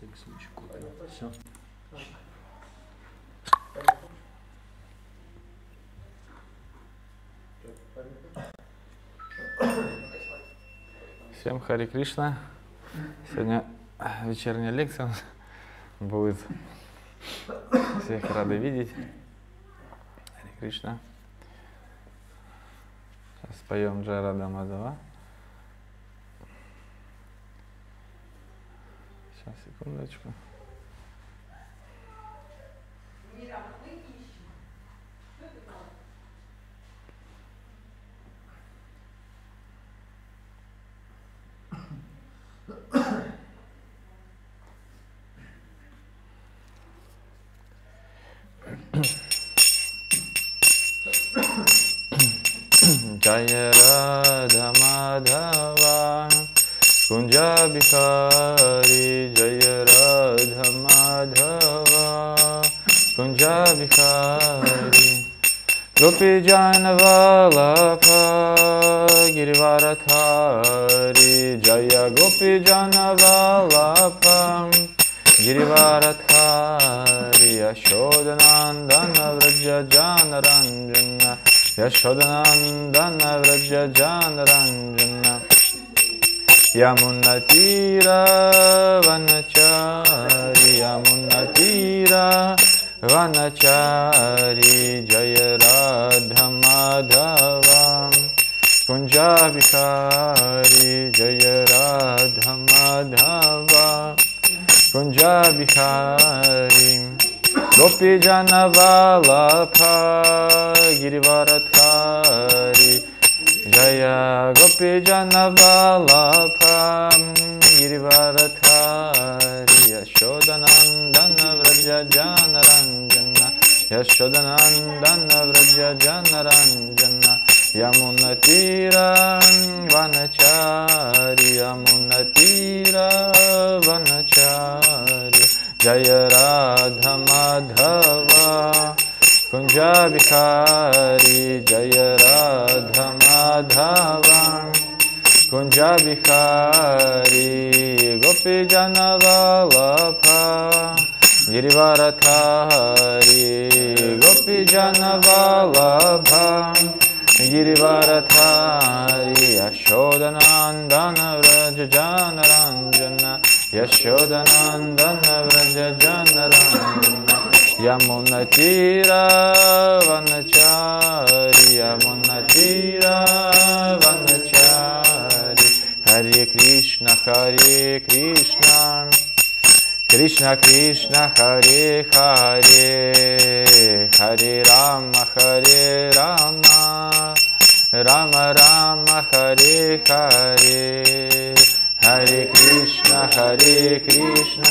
всякий случай купил. Все. Всем Хари Кришна. Сегодня вечерняя лекция будет. Всех рады видеть. Хари Кришна. Сейчас споем Джарада Мадава. Сейчас, секундочку. Jaya Bihari Gopi Janavala Pa Girivarathari Jaya Gopi Janavala Pa गिरिवारथारि यशोदनान्दनव्रज जानरञ्जन यशोदनान्दनव्रज जानरञ्जन यमुनतीरवनचारि यमुनतीरा वनचारी जय राधमाधवा कुञ्जाभिहारी जय राधमाधवा कुञ्जाभिहारी गोपी जनवल्लभा गिरिवरधारी। जय गोपी जनवल्लभा गिरिवरधारी। यशोदनन्दन व्रज जा यशोदनन्दनव्रजनरञ्जन यमुनतीरवनचारि यमुनतीरवनचारि जय राधमाधव कुञ्जाभिखारि जय राधमाधवा कुञ्जाभिखारि गोपीजनवलभा गिरिवरथारि जनवल्लभं गिरिवरधारि यशोदनन्दन व्रज जनरञ्जन यशोदनन्दन व्रज जनरञ्जन यमुनतीरावनचारि यमुनतीरावनचारि हरे कृष्ण हरे कृष्ण कृष्ण कृष्ण हरे हरे राम हरे राम राम राम हरे करे हरे कृष्ण हरे कृष्ण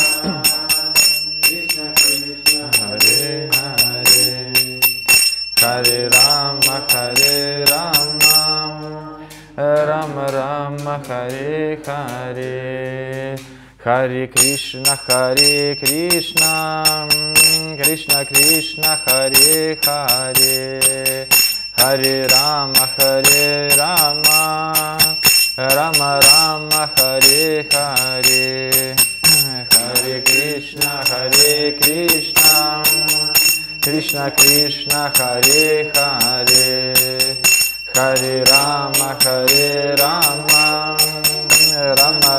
कृष्ण कृष्ण हरे हरे हरे राम हरे राम राम राम हरे खरे Krishna Hare Krishna Krishna Krishna Hare Hare Hare Rama Hare Rama Rama Rama Hare Hare Hare Krishna Hare Krishna Hare Hare Hare Rama Hare Rama Rama Rama Hare Hare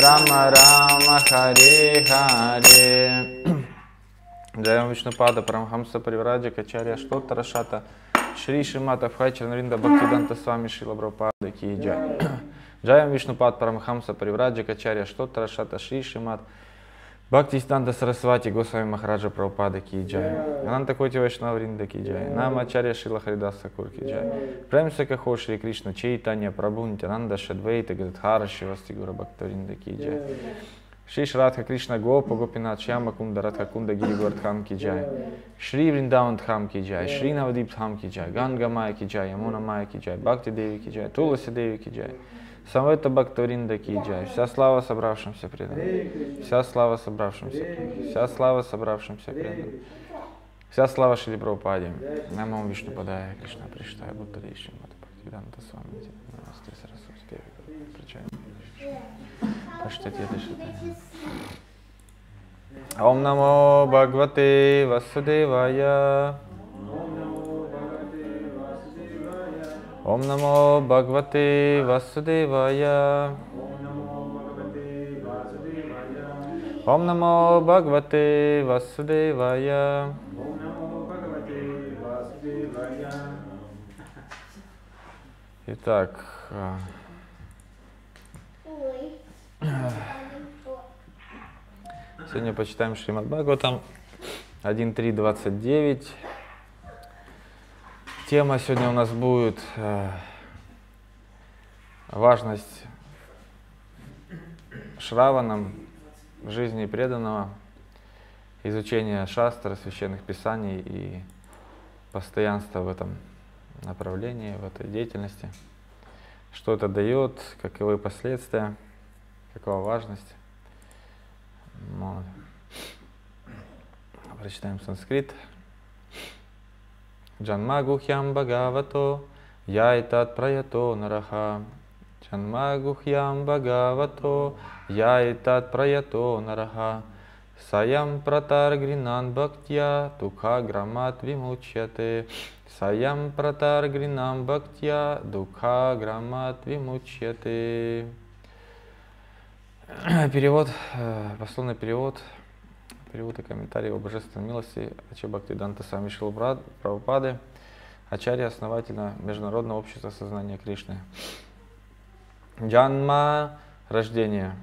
Rama Rama Hare Hare Джаям Вишнупада Парамхамса Паривраджа Качарья Штоттара Шата Шри Шимата Бхачарнаринда Бхактиданта Свами Шила Прабхупада Ки Джай. Джая Ом Вишнупад Парамхамса Паривраджа Качарья Аштоттара Шата Шри Шимат Бхактисиддханта Сарасвати Госвами Махараджа Прабхупада Ки Джай Ананта Коти Вайшнавринда Ки Джай Намачарья Шрила Харидаса Тхакур Ки Джай Премсе Кахо Шри Кришна Чайтанья Прабху Нитянанда Шри Адвайта Гададхара Шривасади Гаура Бхактавринда Ки Джай Шри Шри Радха Кришна Гопа Гопинатх Шьяма Кунда Радха Кунда Гири Говардхан Ки Джай. Шри Вриндаван Дхам Ки Джай. Шри Навадип Дхам Ки Джай. Ганга Майя Ки Джай. Ямуна Майя Ки Джай. Бхакти Деви Ки Джай. Туласи Деви Ки Джай. Самвета Бхактавринда Ки Джай. Вся слава собравшимся преданным. Вся слава собравшимся преданным. Вся слава собравшимся преданным. Вся слава Шри Прабхупаде. Намам Вишну Падая, Кришна Приштая, Будда Риши, Мата Бхактивиданта Свамити, Намасте Сарасвати Деви, Причай. Паштати Дашатая. Ом Намо Бхагавате Васудевая. Ом Намо Бхагавате Васудевая. Ом Намо Бхагавате Васудевая. Итак, а, сегодня почитаем Шримад Бхагаватам 1.3.29. Тема сегодня у нас будет э, важность Шраванам жизни преданного, изучение шастр, священных писаний и постоянство в этом направлении, в этой деятельности. Что это дает, каковы последствия, какова важность. Вот. Прочитаем санскрит. Джанмагухьям Бхагавато Яйтат Праято Нараха. Джанмагухьям Бхагавато Яйтат Праято Нараха. Саям Пратар Гринан Бхактья Туха Грамат Вимучьяте. Саям Пратар Гринам Бхактья Духа Грамат Вимучьяте. Перевод, э, пословный перевод, перевод и комментарий о божественной милости Ачи Бхактиданта Сами Прабхупады, Ачарья, основателя Международного общества сознания Кришны. Джанма – рождение.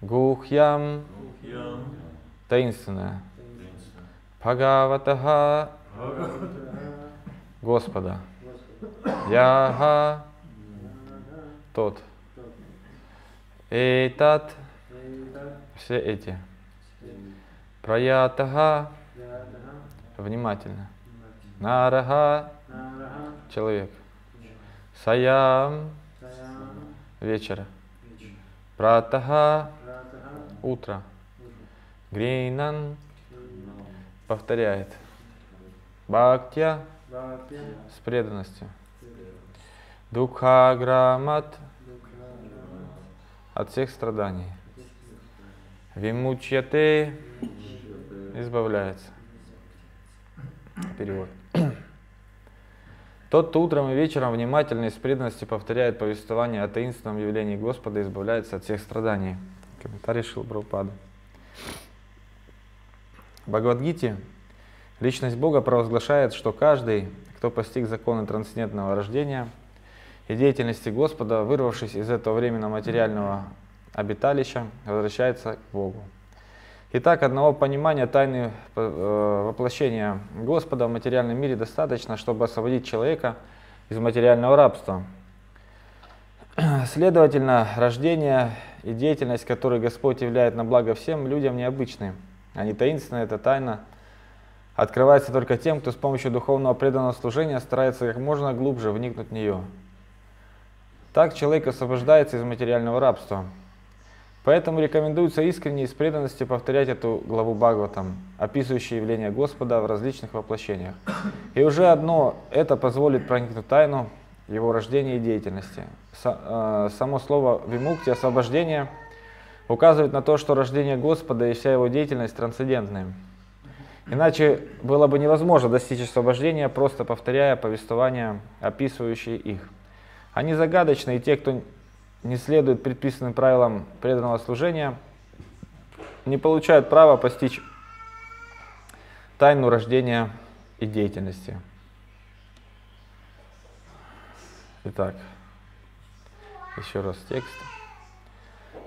Гухьям – таинственное. Бхагаватаха – Господа. Яха – тот. Эйтат – все эти. Праятаха – внимательно. Нарага – человек. Саям – вечера. Пратаха – утро. Гринан – повторяет. Бхактя – с преданностью. Дукхаграмат – от всех страданий. Вимучьяте избавляется. Перевод. Тот, кто утром и вечером внимательно и с преданностью повторяет повествование о таинственном явлении Господа, избавляется от всех страданий. Комментарий Шилбрупада. В Бхагавадгите личность Бога провозглашает, что каждый, кто постиг законы трансцендентного рождения – и деятельности Господа, вырвавшись из этого временного материального обиталища, возвращается к Богу. Итак, одного понимания тайны э, воплощения Господа в материальном мире достаточно, чтобы освободить человека из материального рабства. Следовательно, рождение и деятельность, которую Господь являет на благо всем людям, необычны. Они таинственны, это тайна открывается только тем, кто с помощью духовного преданного служения старается как можно глубже вникнуть в нее. Так человек освобождается из материального рабства. Поэтому рекомендуется искренне и с преданностью повторять эту главу Бхагаватам, описывающую явление Господа в различных воплощениях. И уже одно это позволит проникнуть тайну его рождения и деятельности. Э, само слово «вимукти» — освобождение указывает на то, что рождение Господа и вся его деятельность трансцендентны. Иначе было бы невозможно достичь освобождения, просто повторяя повествования, описывающие их. Они загадочны, и те, кто не следует предписанным правилам преданного служения, не получают права постичь тайну рождения и деятельности. Итак, еще раз текст.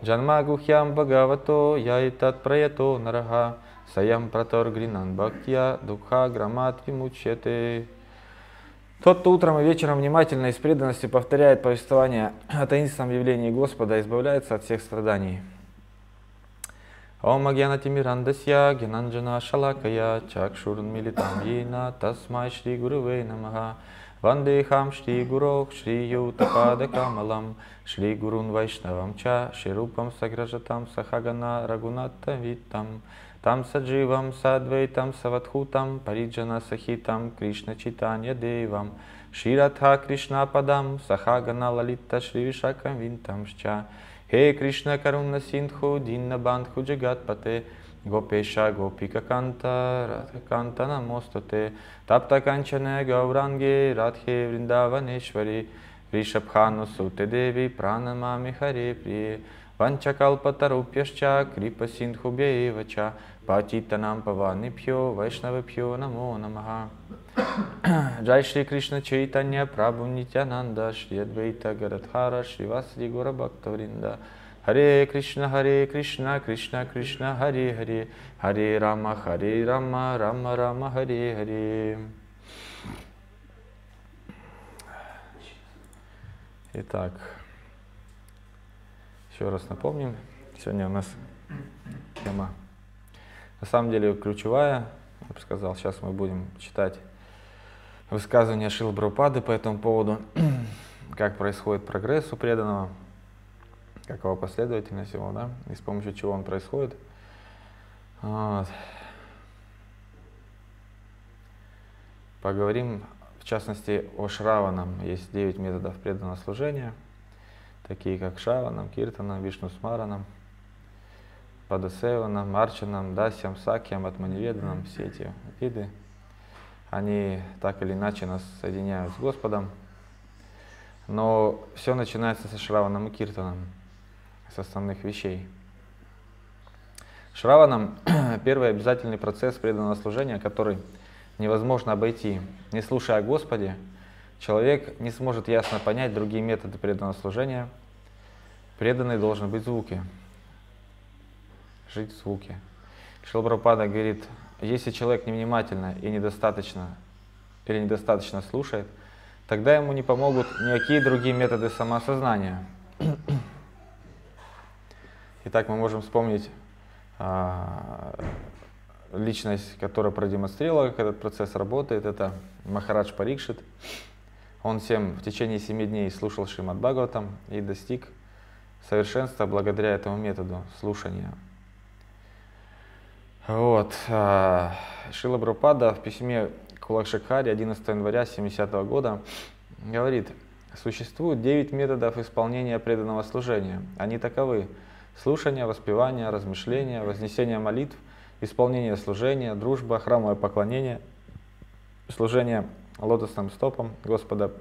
Джанма гухьям бхагавато яитат праято нарага саям пратор гринан бхактья дукха грамат вимучете. Тот, кто утром и вечером внимательно и с преданностью повторяет повествование о таинственном явлении Господа, избавляется от всех страданий. Om Agyanati Mirandasya Gyananjana Shalakaya Chakshurun Militam Yena Tasmai Shri Guruve Namaha Vandeham Shri Guru Shri Yutapada Kamalam Shri Gurun Vaishnavam Cha Shri Rupam Sagrajatam Sahagana Ragunata Vitam Tam Sajivam Sadvaitam Savathutam Parijana Sahitam Krishna Chitanya Devam Shri Radha Krishna Padam Sahagana Lalita Shri Vishakam Vintam Shcha He Krishna Karuna Sindhu Dinna Bandhu Jagatpate Gopesha Gopika Kanta Radha Kanta Namostate Tapta Kanchana Gaurangi Radhe Vrindavaneshwari Rishabhanu Sute Devi Pranamami Hare Priye Vanchakalpatarupyascha Pavanipyo Vaishnavapyo Namo Namaha Jai Shri Krishna Chaitanya Prabhu Nityananda Shri Advaita Garadhara Shri Vasadi Gora Bhaktavrinda Hare Krishna Hare Krishna Krishna Krishna Hare Hare Hare Rama Hare Rama Rama Rama Hare Hare Итак, еще раз напомним, сегодня у нас тема на самом деле ключевая, я бы сказал, сейчас мы будем читать высказывания Шил Брупады по этому поводу, как происходит прогресс у преданного, какова последовательность его, да, и с помощью чего он происходит. Вот. Поговорим, в частности, о Шраванам. Есть 9 методов преданного служения, такие как Шраванам, Киртанам, Вишну Смаранам, Падасеванам, Арчанам, Дасям, Сакьям, Атманиведанам, все эти виды – они так или иначе нас соединяют с Господом. Но все начинается со Шраваном и Киртаном, с основных вещей. Шраваном – первый обязательный процесс преданного служения, который невозможно обойти. Не слушая о Господе, человек не сможет ясно понять другие методы преданного служения. Преданный должен быть в звуке, жить в звуке. Шилбрапада говорит, если человек невнимательно и недостаточно или недостаточно слушает, тогда ему не помогут никакие другие методы самоосознания. Итак, мы можем вспомнить а, личность, которая продемонстрировала, как этот процесс работает. Это Махарадж Парикшит. Он всем в течение семи дней слушал Шримад Бхагаватам и достиг совершенства благодаря этому методу слушания. Вот. А, Шила Брупада в письме к Лакшакаре 11 января 70 -го года говорит, существует 9 методов исполнения преданного служения. Они таковы. Слушание, воспевание, размышление, вознесение молитв, исполнение служения, дружба, храмовое поклонение, служение лотосным стопом Господа,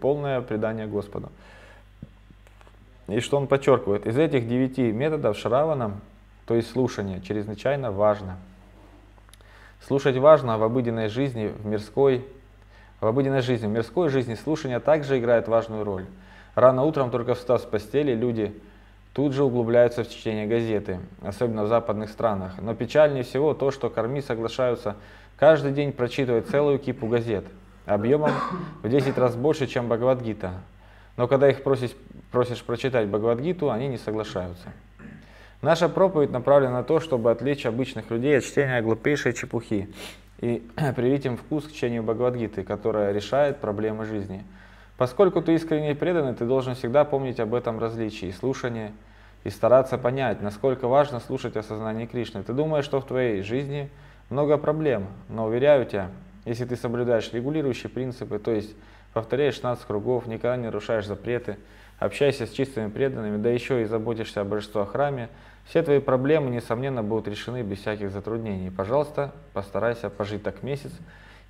полное предание Господу. И что он подчеркивает? Из этих девяти методов Шравана то есть слушание чрезвычайно важно. Слушать важно в обыденной жизни, в мирской, в обыденной жизни, в мирской жизни слушание также играет важную роль. Рано утром, только встав с постели, люди тут же углубляются в чтение газеты, особенно в западных странах. Но печальнее всего то, что корми соглашаются каждый день прочитывать целую кипу газет, объемом в 10 раз больше, чем Бхагавадгита. Но когда их просишь, просишь прочитать Бхагавадгиту, они не соглашаются. Наша проповедь направлена на то, чтобы отвлечь обычных людей от чтения глупейшей чепухи и привить им вкус к чтению Бхагавадгиты, которая решает проблемы жизни. Поскольку ты искренне преданный, ты должен всегда помнить об этом различии, слушании и стараться понять, насколько важно слушать о сознании Кришны. Ты думаешь, что в твоей жизни много проблем, но уверяю тебя, если ты соблюдаешь регулирующие принципы, то есть повторяешь 16 кругов, никогда не нарушаешь запреты, общайся с чистыми преданными, да еще и заботишься о божестве храме, все твои проблемы, несомненно, будут решены без всяких затруднений. Пожалуйста, постарайся пожить так месяц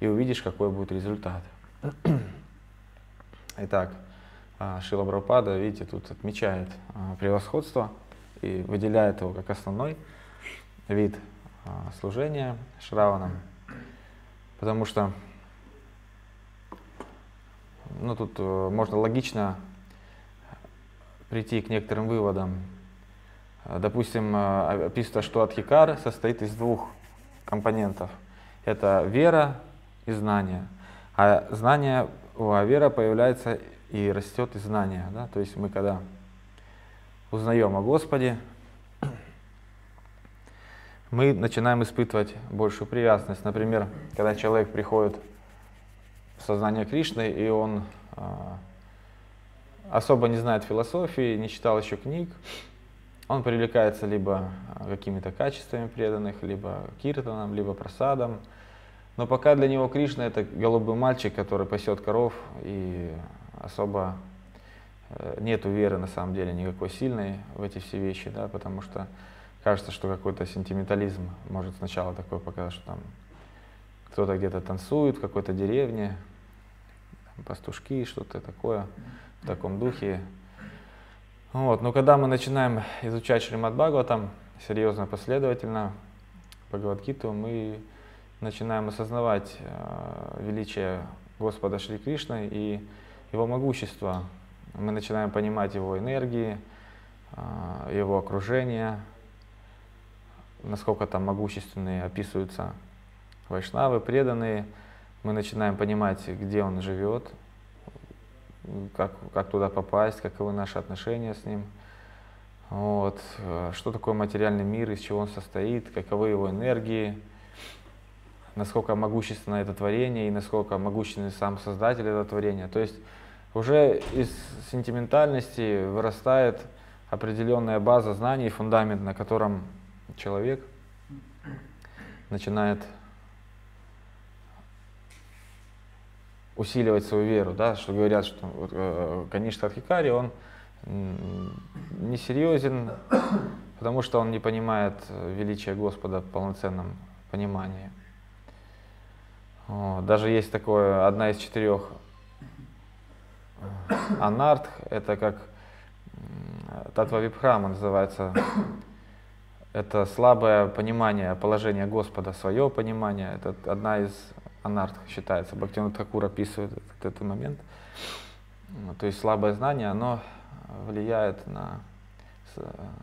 и увидишь, какой будет результат. Итак, а, Шила Брапада, видите, тут отмечает а, превосходство и выделяет его как основной вид а, служения Шраванам, потому что ну, тут э, можно логично прийти к некоторым выводам. Допустим, э, описано, что Адхикар состоит из двух компонентов. Это вера и знание. А знание, а вера появляется и растет из знания. Да? То есть мы когда узнаем о Господе, мы начинаем испытывать большую привязанность. Например, когда человек приходит в сознание Кришны, и он а, особо не знает философии, не читал еще книг, он привлекается либо какими-то качествами преданных, либо киртаном, либо просадом. Но пока для него Кришна это голубой мальчик, который пасет коров, и особо э, нету веры на самом деле никакой сильной в эти все вещи, да, потому что кажется, что какой-то сентиментализм может сначала такой показать, что там кто-то где-то танцует в какой-то деревне, пастушки, что-то такое в таком духе. Вот. Но когда мы начинаем изучать Шримад Бхагаватам серьезно, последовательно, Бхагавадгиту, мы начинаем осознавать э, величие Господа Шри Кришны и его могущество. Мы начинаем понимать его энергии, э, его окружение, насколько там могущественные описываются вайшнавы, преданные. Мы начинаем понимать, где он живет, как, как туда попасть, каковы наши отношения с ним. Вот. Что такое материальный мир, из чего он состоит, каковы его энергии, насколько могущественно это творение и насколько могущественный сам создатель этого творения. То есть уже из сентиментальности вырастает определенная база знаний, фундамент, на котором человек начинает усиливать свою веру, да, что говорят, что э, Каништа Адхикари, он несерьезен, потому что он не понимает величия Господа в полноценном понимании. Вот. Даже есть такое, одна из четырех анартх, это как Татва Випхрама называется, это слабое понимание положения Господа, свое понимание, это одна из анарт считается. Бхактивинод Такур описывает этот, этот момент. Ну, то есть слабое знание, оно влияет на,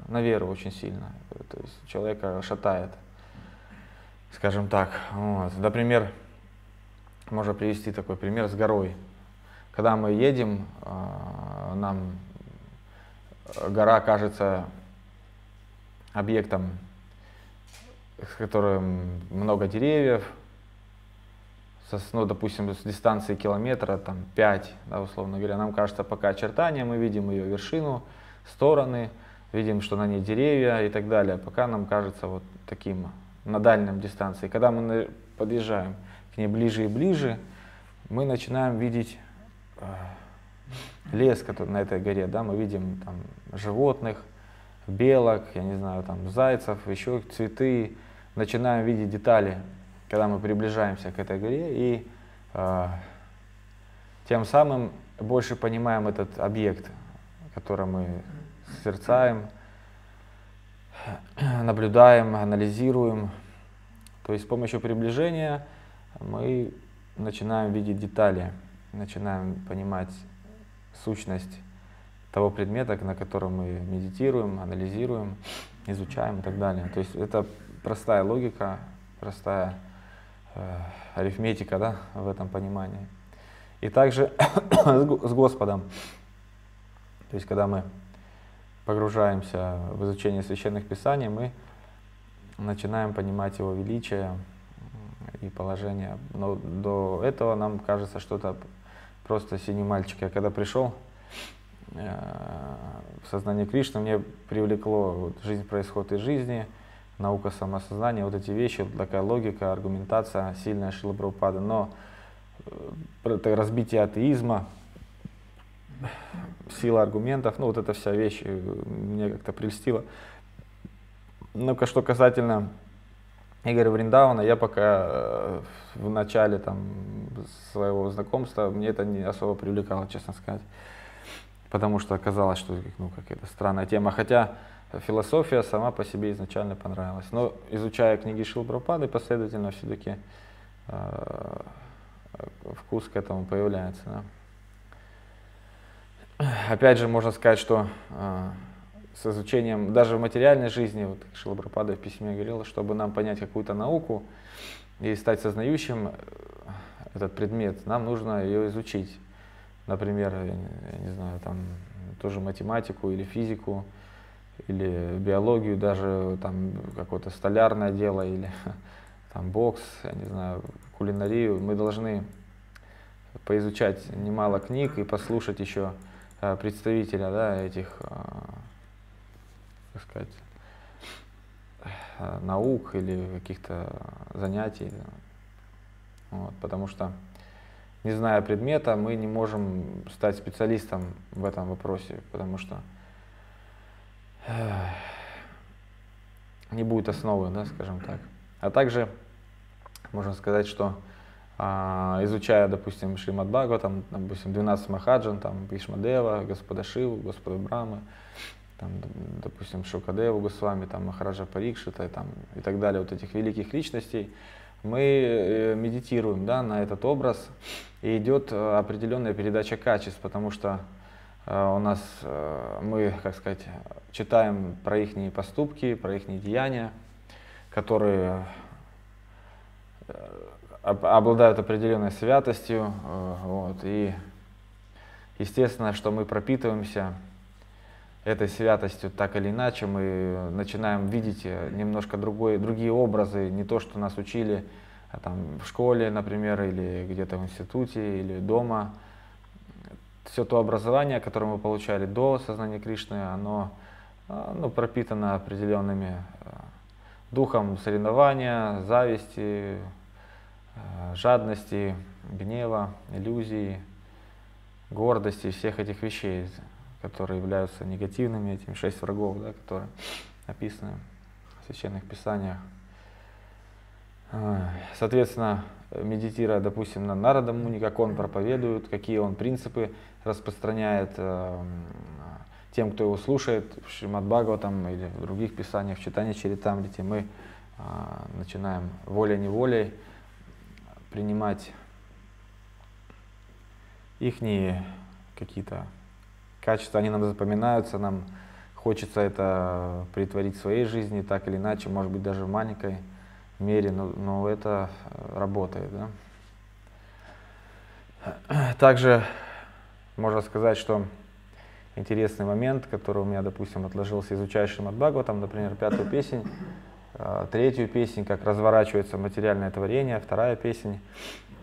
на веру очень сильно. То есть человека шатает, скажем так. Вот. Например, можно привести такой пример с горой. Когда мы едем, а, нам гора кажется объектом, с которым много деревьев, со, ну, допустим, с дистанции километра, там, 5, да, условно говоря, нам кажется пока очертания, мы видим ее вершину, стороны, видим, что на ней деревья и так далее, пока нам кажется вот таким на дальнем дистанции. Когда мы подъезжаем к ней ближе и ближе, мы начинаем видеть э, лес, который на этой горе, да, мы видим там животных, белок, я не знаю, там зайцев, еще цветы, начинаем видеть детали когда мы приближаемся к этой горе и э, тем самым больше понимаем этот объект, который мы созерцаем, наблюдаем, анализируем. То есть с помощью приближения мы начинаем видеть детали, начинаем понимать сущность того предмета, на котором мы медитируем, анализируем, изучаем и так далее. То есть это простая логика, простая арифметика да, в этом понимании. И также с Господом. То есть, когда мы погружаемся в изучение священных писаний, мы начинаем понимать его величие и положение. Но до этого нам кажется что-то просто синий мальчик. Я когда пришел э, в сознание Кришны, мне привлекло, вот, жизнь происходит из жизни, наука самосознания, вот эти вещи, такая логика, аргументация сильная Шила Прабхупада. Но это разбитие атеизма, сила аргументов, ну вот эта вся вещь э, мне как-то прельстила. Ну, что касательно Игоря Вриндауна, я пока э, в начале там, своего знакомства, мне это не особо привлекало, честно сказать. Потому что оказалось, что ну, какая-то странная тема. Хотя философия сама по себе изначально понравилась. Но изучая книги Шилпрапады, последовательно все-таки э, вкус к этому появляется. Да. Опять же, можно сказать, что э, с изучением даже в материальной жизни, вот Шилапрапада в письме говорил, чтобы нам понять какую-то науку и стать сознающим э, этот предмет, нам нужно ее изучить. Например, я не знаю, там тоже математику или физику, или биологию, даже там какое-то столярное дело, или там бокс, я не знаю, кулинарию, мы должны поизучать немало книг и послушать еще э, представителя да, этих, э, так сказать, э, наук или каких-то занятий. Вот, потому что, не зная предмета, мы не можем стать специалистом в этом вопросе, потому что не будет основы, да, скажем так. А также можно сказать, что а, изучая, допустим, Шримад Бхагава, там, допустим, 12 Махаджан, там, Вишмадева, Господа Шиву, Господа Брамы, там, допустим, Шукадеву Госвами, там, Махараджа Парикшита там, и так далее, вот этих великих личностей, мы э, медитируем да, на этот образ, и идет э, определенная передача качеств, потому что у нас мы, как сказать, читаем про их поступки, про их деяния, которые обладают определенной святостью. Э, вот, и естественно, что мы пропитываемся этой святостью так или иначе, мы начинаем видеть э, немножко другой, другие образы, не то, что нас учили там, в школе, например, или где-то в институте, или дома. Все то образование, которое мы получали до сознания Кришны, оно ну, пропитано определенными духом соревнования, зависти, Э, жадности, гнева, иллюзии, гордости, всех этих вещей, которые являются негативными, этими шесть врагов, да, которые описаны в священных писаниях. Соответственно, медитируя, допустим, на Нарада Муни, как он проповедует, какие он принципы распространяет э, тем, кто его слушает, в Шримад там или в других писаниях, в читании Чаритамрити, мы начинаем волей-неволей принимать их какие-то качества, они нам запоминаются, нам хочется это притворить в своей жизни, так или иначе, может быть, даже в маленькой мере, но, но это работает. Да? Также можно сказать, что интересный момент, который у меня, допустим, отложился изучающим от там, например, пятую песнь, Э, третью песнь, как разворачивается материальное творение, вторая песня,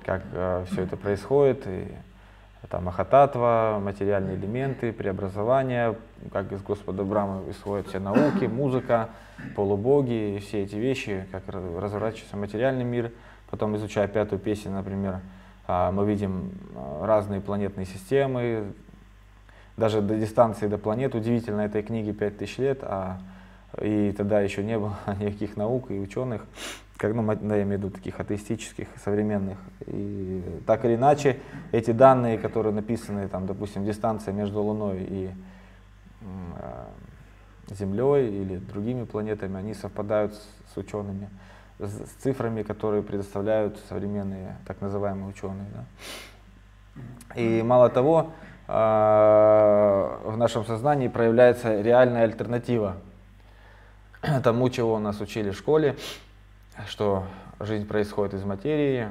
как э, все это происходит, и там Махататва, материальные элементы, преобразование, как из Господа Брамы исходят все науки, музыка, полубоги, все эти вещи, как разворачивается материальный мир. Потом, изучая пятую песню, например, мы видим э, разные планетные системы, даже до дистанции до планет, удивительно, этой книге 5000 лет, а и тогда еще не было никаких наук и ученых, как, ну, да, я имею в виду таких атеистических, современных. И так или иначе, эти данные, которые написаны, там, допустим, дистанция между Луной и э, Землей или другими планетами, они совпадают с, с учеными, с, цифрами, которые предоставляют современные так называемые ученые. Да. И мало того, э, в нашем сознании проявляется реальная альтернатива тому, чего нас учили в школе, что жизнь происходит из материи,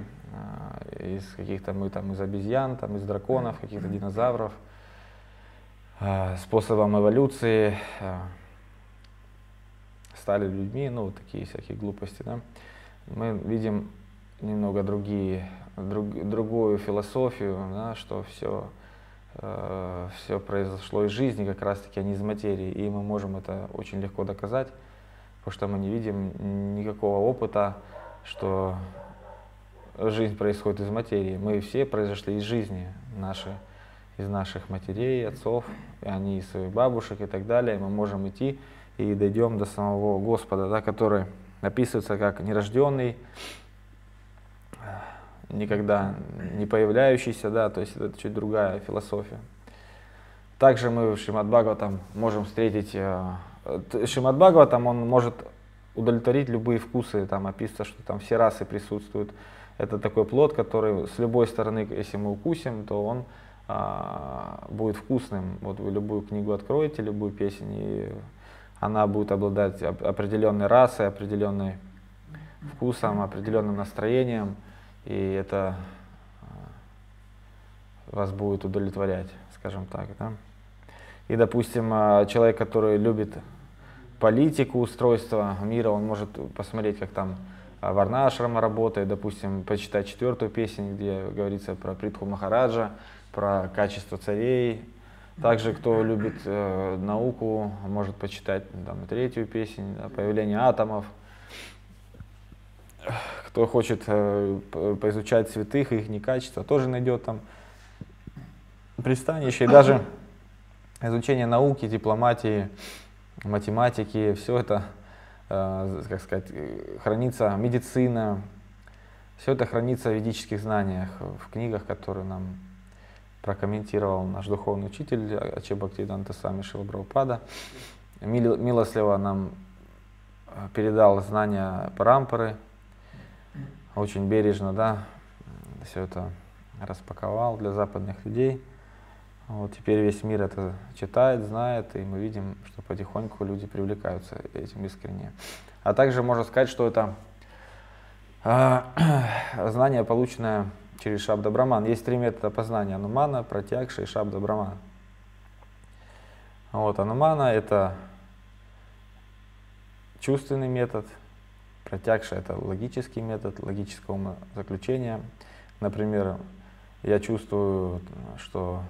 э, из каких-то мы там из обезьян, там из драконов, каких-то динозавров, э, способом эволюции стали людьми, ну такие всякие глупости, да. Мы видим немного другие, друг, другую философию, да, что все все произошло из жизни, как раз таки, а не из материи, и мы можем это очень легко доказать потому что мы не видим никакого опыта, что жизнь происходит из материи. Мы все произошли из жизни, наши, из наших матерей, отцов, и они из своих бабушек и так далее. Мы можем идти и дойдем до самого Господа, да, который описывается как нерожденный, никогда не появляющийся, да, то есть это чуть другая философия. Также мы в Шримад там можем встретить э, Шимадбагова, там он может удовлетворить любые вкусы, там описано, что там все расы присутствуют. Это такой плод, который с любой стороны, если мы укусим, то он а, будет вкусным. Вот вы любую книгу откроете, любую песню, и она будет обладать определенной расой, определенным вкусом, определенным настроением, и это а, вас будет удовлетворять, скажем так. Да? И, допустим, а, человек, который любит политику устройства мира, он может посмотреть, как там Варнашрама работает, допустим, почитать четвертую песню, где говорится про Притху Махараджа, про качество царей. Также, кто любит э, науку, может почитать там, третью песню, да, появление атомов. Кто хочет э, поизучать святых, их не качество, тоже найдет там пристанище. И даже изучение науки, дипломатии, математики, все это, э, как сказать, хранится медицина, все это хранится в ведических знаниях, в книгах, которые нам прокомментировал наш духовный учитель Аче Бхактиданта Сами Шилабрапада. Милостливо нам э, передал знания Парампары, очень бережно, да, все это распаковал для западных людей. Вот теперь весь мир это читает, знает, и мы видим, что потихоньку люди привлекаются этим искренне. А также можно сказать, что это э, знание, полученное через Шабда Браман. Есть три метода познания. Анумана, Пратьякша и Шабда Браман. Вот, Анумана — это чувственный метод, Пратьякша — это логический метод, логического заключения. Например, я чувствую, что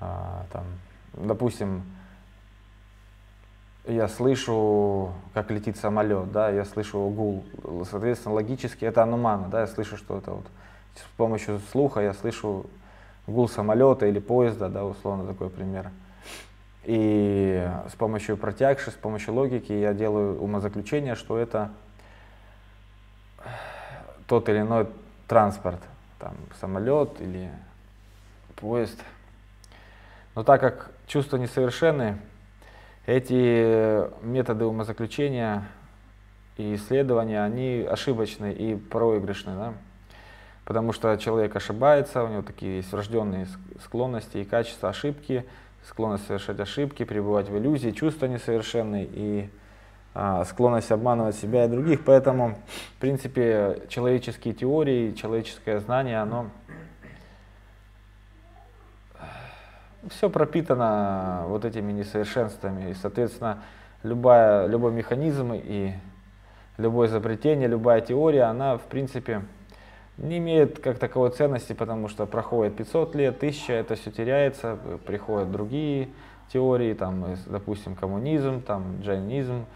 а, там, допустим, я слышу, как летит самолет, да, я слышу гул, соответственно, логически это анумана, да, я слышу, что это вот с помощью слуха я слышу гул самолета или поезда, да, условно такой пример. И с помощью протягши, с помощью логики я делаю умозаключение, что это тот или иной транспорт, там самолет или поезд. Но так как чувства несовершенны, эти методы умозаключения и исследования, они ошибочны и проигрышны. Да? Потому что человек ошибается, у него такие есть врожденные склонности и качества ошибки, склонность совершать ошибки, пребывать в иллюзии, чувства несовершенные и а, склонность обманывать себя и других. Поэтому, в принципе, человеческие теории, человеческое знание, оно все пропитано вот этими несовершенствами. И, соответственно, любая, любой механизм и любое изобретение, любая теория, она, в принципе, не имеет как таковой ценности, потому что проходит 500 лет, 1000, это все теряется, приходят другие теории, там, допустим, коммунизм, там, джайнизм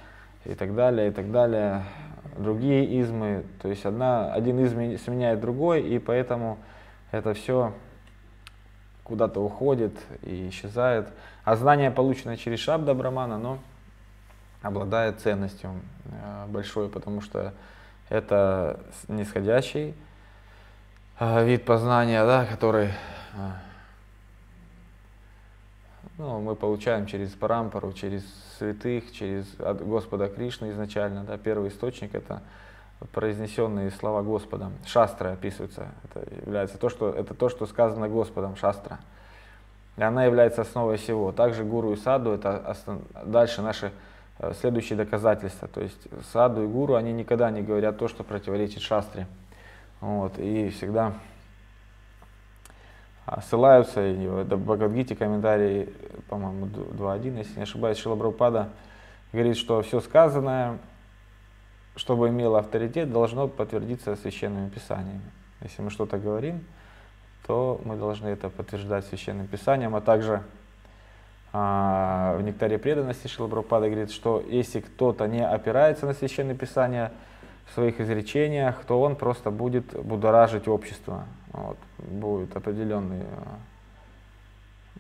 и так далее, и так далее, другие измы, то есть одна, один изм сменяет другой, и поэтому это все куда-то уходит и исчезает. А знание, полученное через Шабда Брамана, оно обладает ценностью э, большой, потому что это нисходящий вид познания, да, который а, ну, мы получаем через Парампару, через святых, через от Господа Кришны изначально. Да, первый источник это произнесенные слова Господа. Шастра описывается. Это является то, что, это то, что сказано Господом, шастра. И она является основой всего. Также гуру и саду это основ... дальше наши э, следующие доказательства. То есть саду и гуру, они никогда не говорят то, что противоречит шастре. Вот, и всегда ссылаются, и в Бхагавадгите комментарии, по-моему, 2.1, если не ошибаюсь, Шила Прабхупада говорит, что все сказанное, чтобы имело авторитет, должно подтвердиться священными писаниями. Если мы что-то говорим, то мы должны это подтверждать священным писанием, а также а, в нектаре преданности Шила Прабхупада говорит, что если кто-то не опирается на священное писание, своих изречениях, то он просто будет будоражить общество. Вот, будет определенный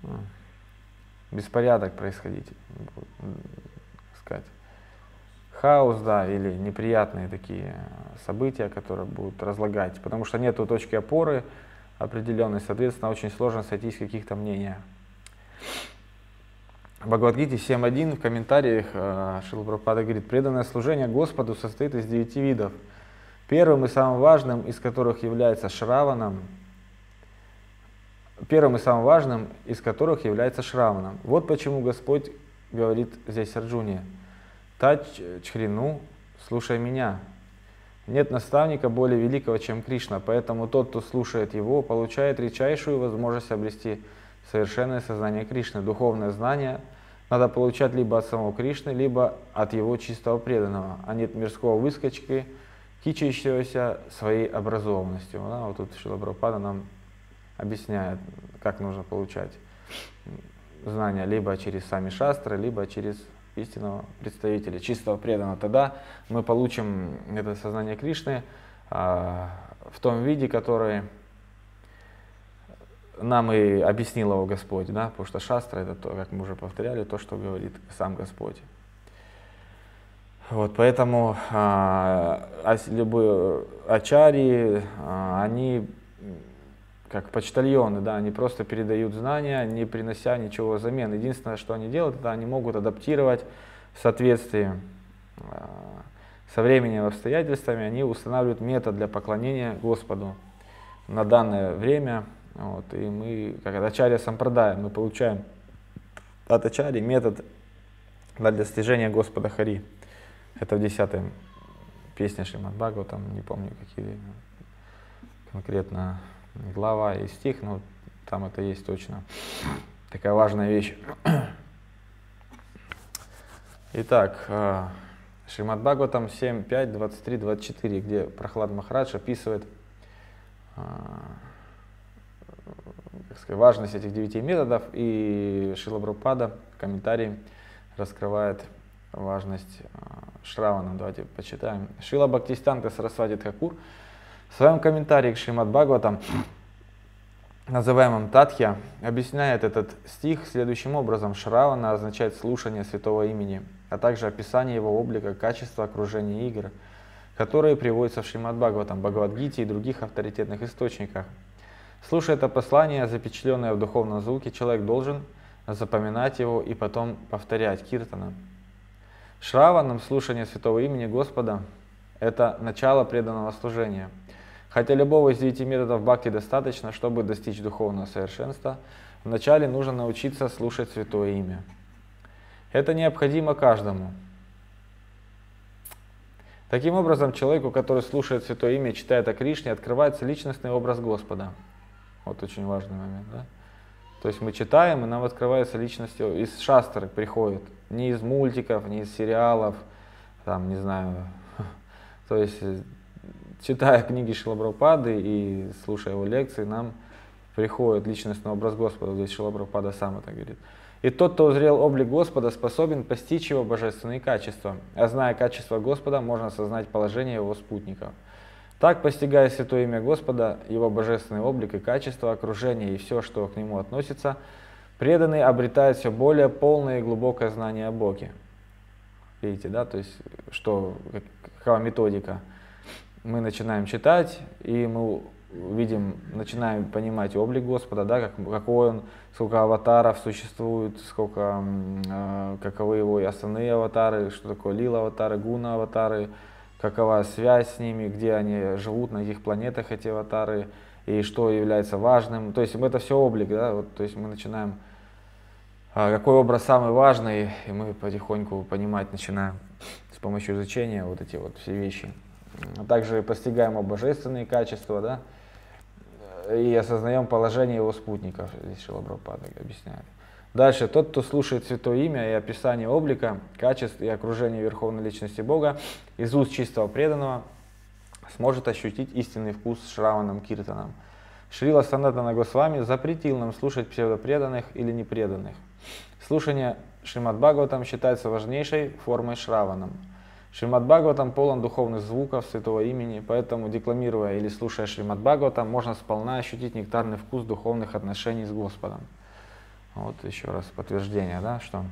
э, беспорядок происходить, сказать, хаос, да, или неприятные такие события, которые будут разлагать, потому что нет точки опоры определенной, соответственно, очень сложно сойтись в каких-то мнениях. Бхагавадгите 7.1 в комментариях э, Шила Прабхупада говорит, преданное служение Господу состоит из девяти видов. Первым и самым важным из которых является Шраваном, первым и самым важным из которых является Шраваном. Вот почему Господь говорит здесь Арджуне, Тач Чхрину, слушай меня. Нет наставника более великого, чем Кришна, поэтому тот, кто слушает его, получает редчайшую возможность обрести совершенное сознание Кришны, духовное знание, надо получать либо от самого Кришны, либо от его чистого преданного, а нет мирского выскочки, кичащегося своей образованностью. Да, вот тут Шила Прабхупада нам объясняет, как нужно получать знания либо через сами шастры, либо через истинного представителя, чистого преданного. Тогда мы получим это сознание Кришны а, в том виде, который нам и объяснил его Господь, да, потому что шастра это то, как мы уже повторяли, то, что говорит сам Господь. Вот, поэтому а, любые ачари, а, они как почтальоны, да, они просто передают знания, не принося ничего взамен. Единственное, что они делают, это они могут адаптировать в соответствии а, со временем и обстоятельствами, они устанавливают метод для поклонения Господу на данное время. Вот, и мы, как от Ачарья Сампрадая, мы получаем от Ачари метод для достижения Господа Хари. Это в десятой песне Шримад там не помню какие конкретно глава и стих, но там это есть точно. Такая важная вещь. Итак, Шримад Бхагаватам 7, 5, 23, 24, где Прохлад Махарадж описывает э, как сказать, важность этих девяти методов, и Шила Брупада в комментарии раскрывает важность э, Шравана. Давайте почитаем. Шила Бхактистанка Сарасвати Тхакур в своем комментарии к Шримад Бхагаватам, называемом Татхья, объясняет этот стих следующим образом. Шравана означает слушание святого имени, а также описание его облика, качества окружения игр, которые приводятся в Шримад Бхагаватам, Бхагавадгите и других авторитетных источниках. Слушая это послание, запечатленное в духовном звуке, человек должен запоминать его и потом повторять киртана. Шраваном слушание святого имени Господа – это начало преданного служения – Хотя любого из девяти методов бхакти достаточно, чтобы достичь духовного совершенства, вначале нужно научиться слушать Святое Имя. Это необходимо каждому. Таким образом, человеку, который слушает Святое Имя и читает о Кришне, открывается личностный образ Господа. Вот очень важный момент. Да? То есть мы читаем, и нам открывается личность, из шастры приходит, не из мультиков, не из сериалов, там, не знаю, то есть читая книги Шилабрапады и слушая его лекции, нам приходит личностный образ Господа. Здесь Шилабрапада сам это говорит. И тот, кто узрел облик Господа, способен постичь его божественные качества. А зная качество Господа, можно осознать положение его спутников. Так, постигая святое имя Господа, его божественный облик и качество, окружение и все, что к нему относится, преданный обретает все более полное и глубокое знание о Боге. Видите, да, то есть, что, какова методика – мы начинаем читать, и мы видим, начинаем понимать облик Господа, да, как, какой он, сколько аватаров существует, сколько, э, каковы его основные аватары, что такое лила аватары, гуна аватары, какова связь с ними, где они живут, на каких планетах эти аватары, и что является важным. То есть это все облик, да, вот, то есть мы начинаем, э, какой образ самый важный, и мы потихоньку понимать начинаем с помощью изучения вот эти вот все вещи а также постигаем божественные качества, да, и осознаем положение его спутников, здесь Шилабрапада объясняет. Дальше, тот, кто слушает Святое Имя и описание облика, качеств и окружения Верховной Личности Бога из уст чистого преданного, сможет ощутить истинный вкус Шраваном Киртаном. Шрила Санатана Госвами запретил нам слушать псевдопреданных или непреданных. Слушание Шримад Бхагаватам считается важнейшей формой Шраваном – Шримад Бхагаватам полон духовных звуков святого имени, поэтому декламируя или слушая Шримад Бхагаватам, можно сполна ощутить нектарный вкус духовных отношений с Господом. Вот еще раз подтверждение, да, что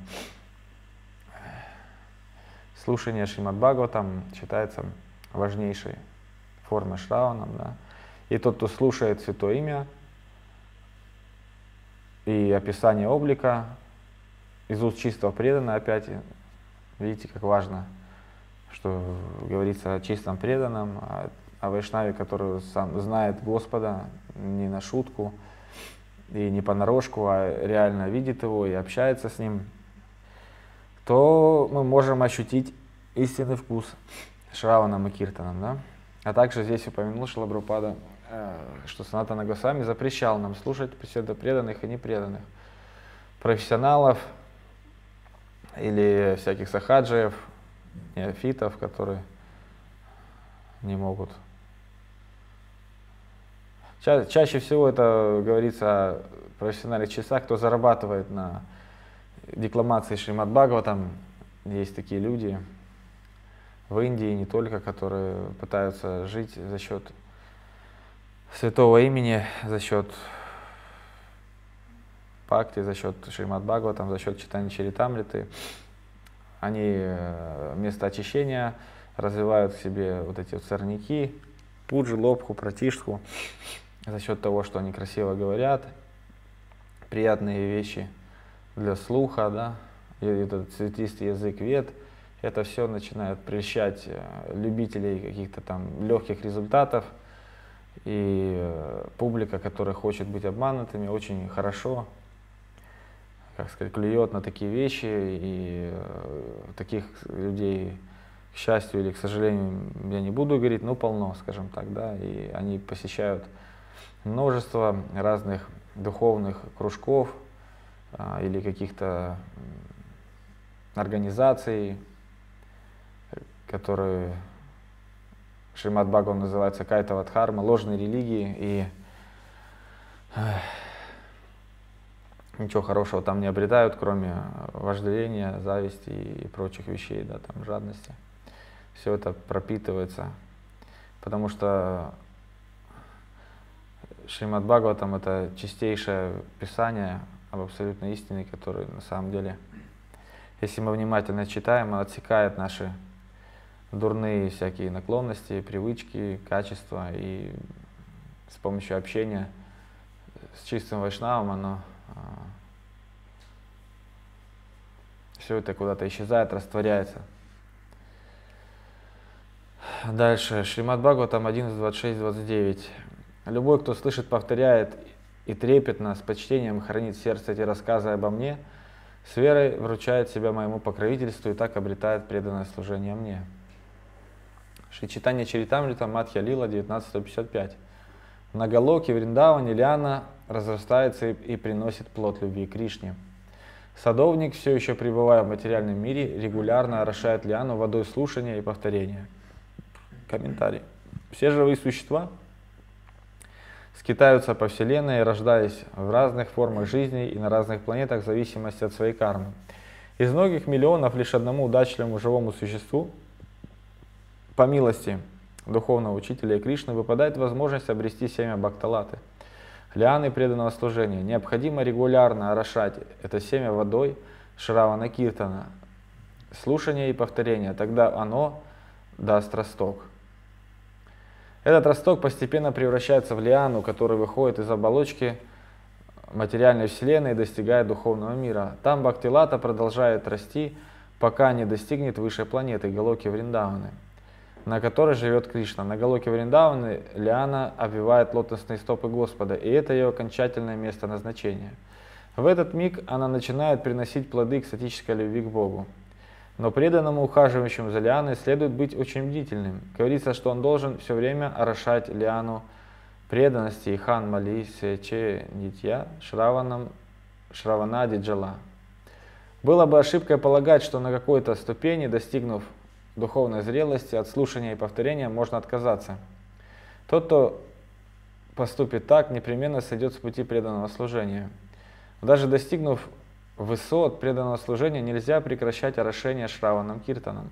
слушание Шримад Бхагаватам считается важнейшей формой шраваном, да. И тот, кто слушает Святое Имя и описание облика из уст чистого преданного, опять, видите, как важно – что говорится о чистом преданном, о, о Вайшнаве, который сам знает Господа не на шутку и не понарошку, а реально видит его и общается с ним, то мы можем ощутить истинный вкус Шраваном и Киртаном. Да? А также здесь упомянул Шалабрупада, э, что Санатана Госвами запрещал нам слушать преданных и непреданных, профессионалов или всяких сахаджиев, неофитов, которые не могут. Ча чаще всего это говорится о профессиональных часах, кто зарабатывает на декламации Шримад там Есть такие люди в Индии, не только, которые пытаются жить за счет святого имени, за счет Пакти, за счет Шримад там за счет читания Чаритамриты. Они э, вместо очищения развивают в себе вот эти вот сорняки, пуджи, лобху, протишку, за счет того, что они красиво говорят, приятные вещи для слуха, да, и этот цветистый язык вет, это все начинает прельщать э, любителей каких-то там легких результатов, и э, публика, которая хочет быть обманутыми, очень хорошо, как сказать, клюет на такие вещи, и э, таких людей к счастью или к сожалению, я не буду говорить, но полно, скажем так, да, и они посещают множество разных духовных кружков а, или каких-то организаций, которые Шримад Бхагаван называется Кайтавадхарма, ложные религии, и ничего хорошего там не обретают, кроме вожделения, зависти и прочих вещей, да, там, жадности все это пропитывается. Потому что Шримад Бхагаватам это чистейшее писание об абсолютной истине, которое на самом деле, если мы внимательно читаем, отсекает наши дурные всякие наклонности, привычки, качества, и с помощью общения с чистым вайшнавом оно а, все это куда-то исчезает, растворяется. Дальше, Шримад Бхагаватам 11, 26, 29. Любой, кто слышит, повторяет и трепетно, с почтением хранит в сердце эти рассказы обо мне, с верой вручает себя моему покровительству и так обретает преданное служение мне. Шичитание Чаритамрита Мадхья Лила 1955. На Галоке Вриндаване разрастается и, и приносит плод любви Кришне. Садовник, все еще пребывая в материальном мире, регулярно орошает Лиану водой слушания и повторения – Комментарий. Все живые существа скитаются по Вселенной, рождаясь в разных формах жизни и на разных планетах в зависимости от своей кармы. Из многих миллионов лишь одному удачливому живому существу, по милости духовного учителя и Кришны, выпадает возможность обрести семя Бхакталаты, лианы преданного служения. Необходимо регулярно орошать это семя водой Шравана Киртана, слушание и повторение, тогда оно даст росток. Этот росток постепенно превращается в лиану, которая выходит из оболочки материальной вселенной и достигает духовного мира. Там Бхактилата продолжает расти, пока не достигнет высшей планеты Галоки Вриндаваны, на которой живет Кришна. На Галоке Вриндаваны лиана обвивает лотосные стопы Господа, и это ее окончательное место назначения. В этот миг она начинает приносить плоды экстатической любви к Богу. Но преданному ухаживающему за лианой следует быть очень бдительным. Говорится, что он должен все время орошать лиану преданности хан мали сече нитья шраванам шраванади джала. Было бы ошибкой полагать, что на какой-то ступени, достигнув духовной зрелости, от слушания и повторения можно отказаться. Тот, кто поступит так, непременно сойдет с пути преданного служения. Даже достигнув высот преданного служения нельзя прекращать орошение Шраваном Киртаном.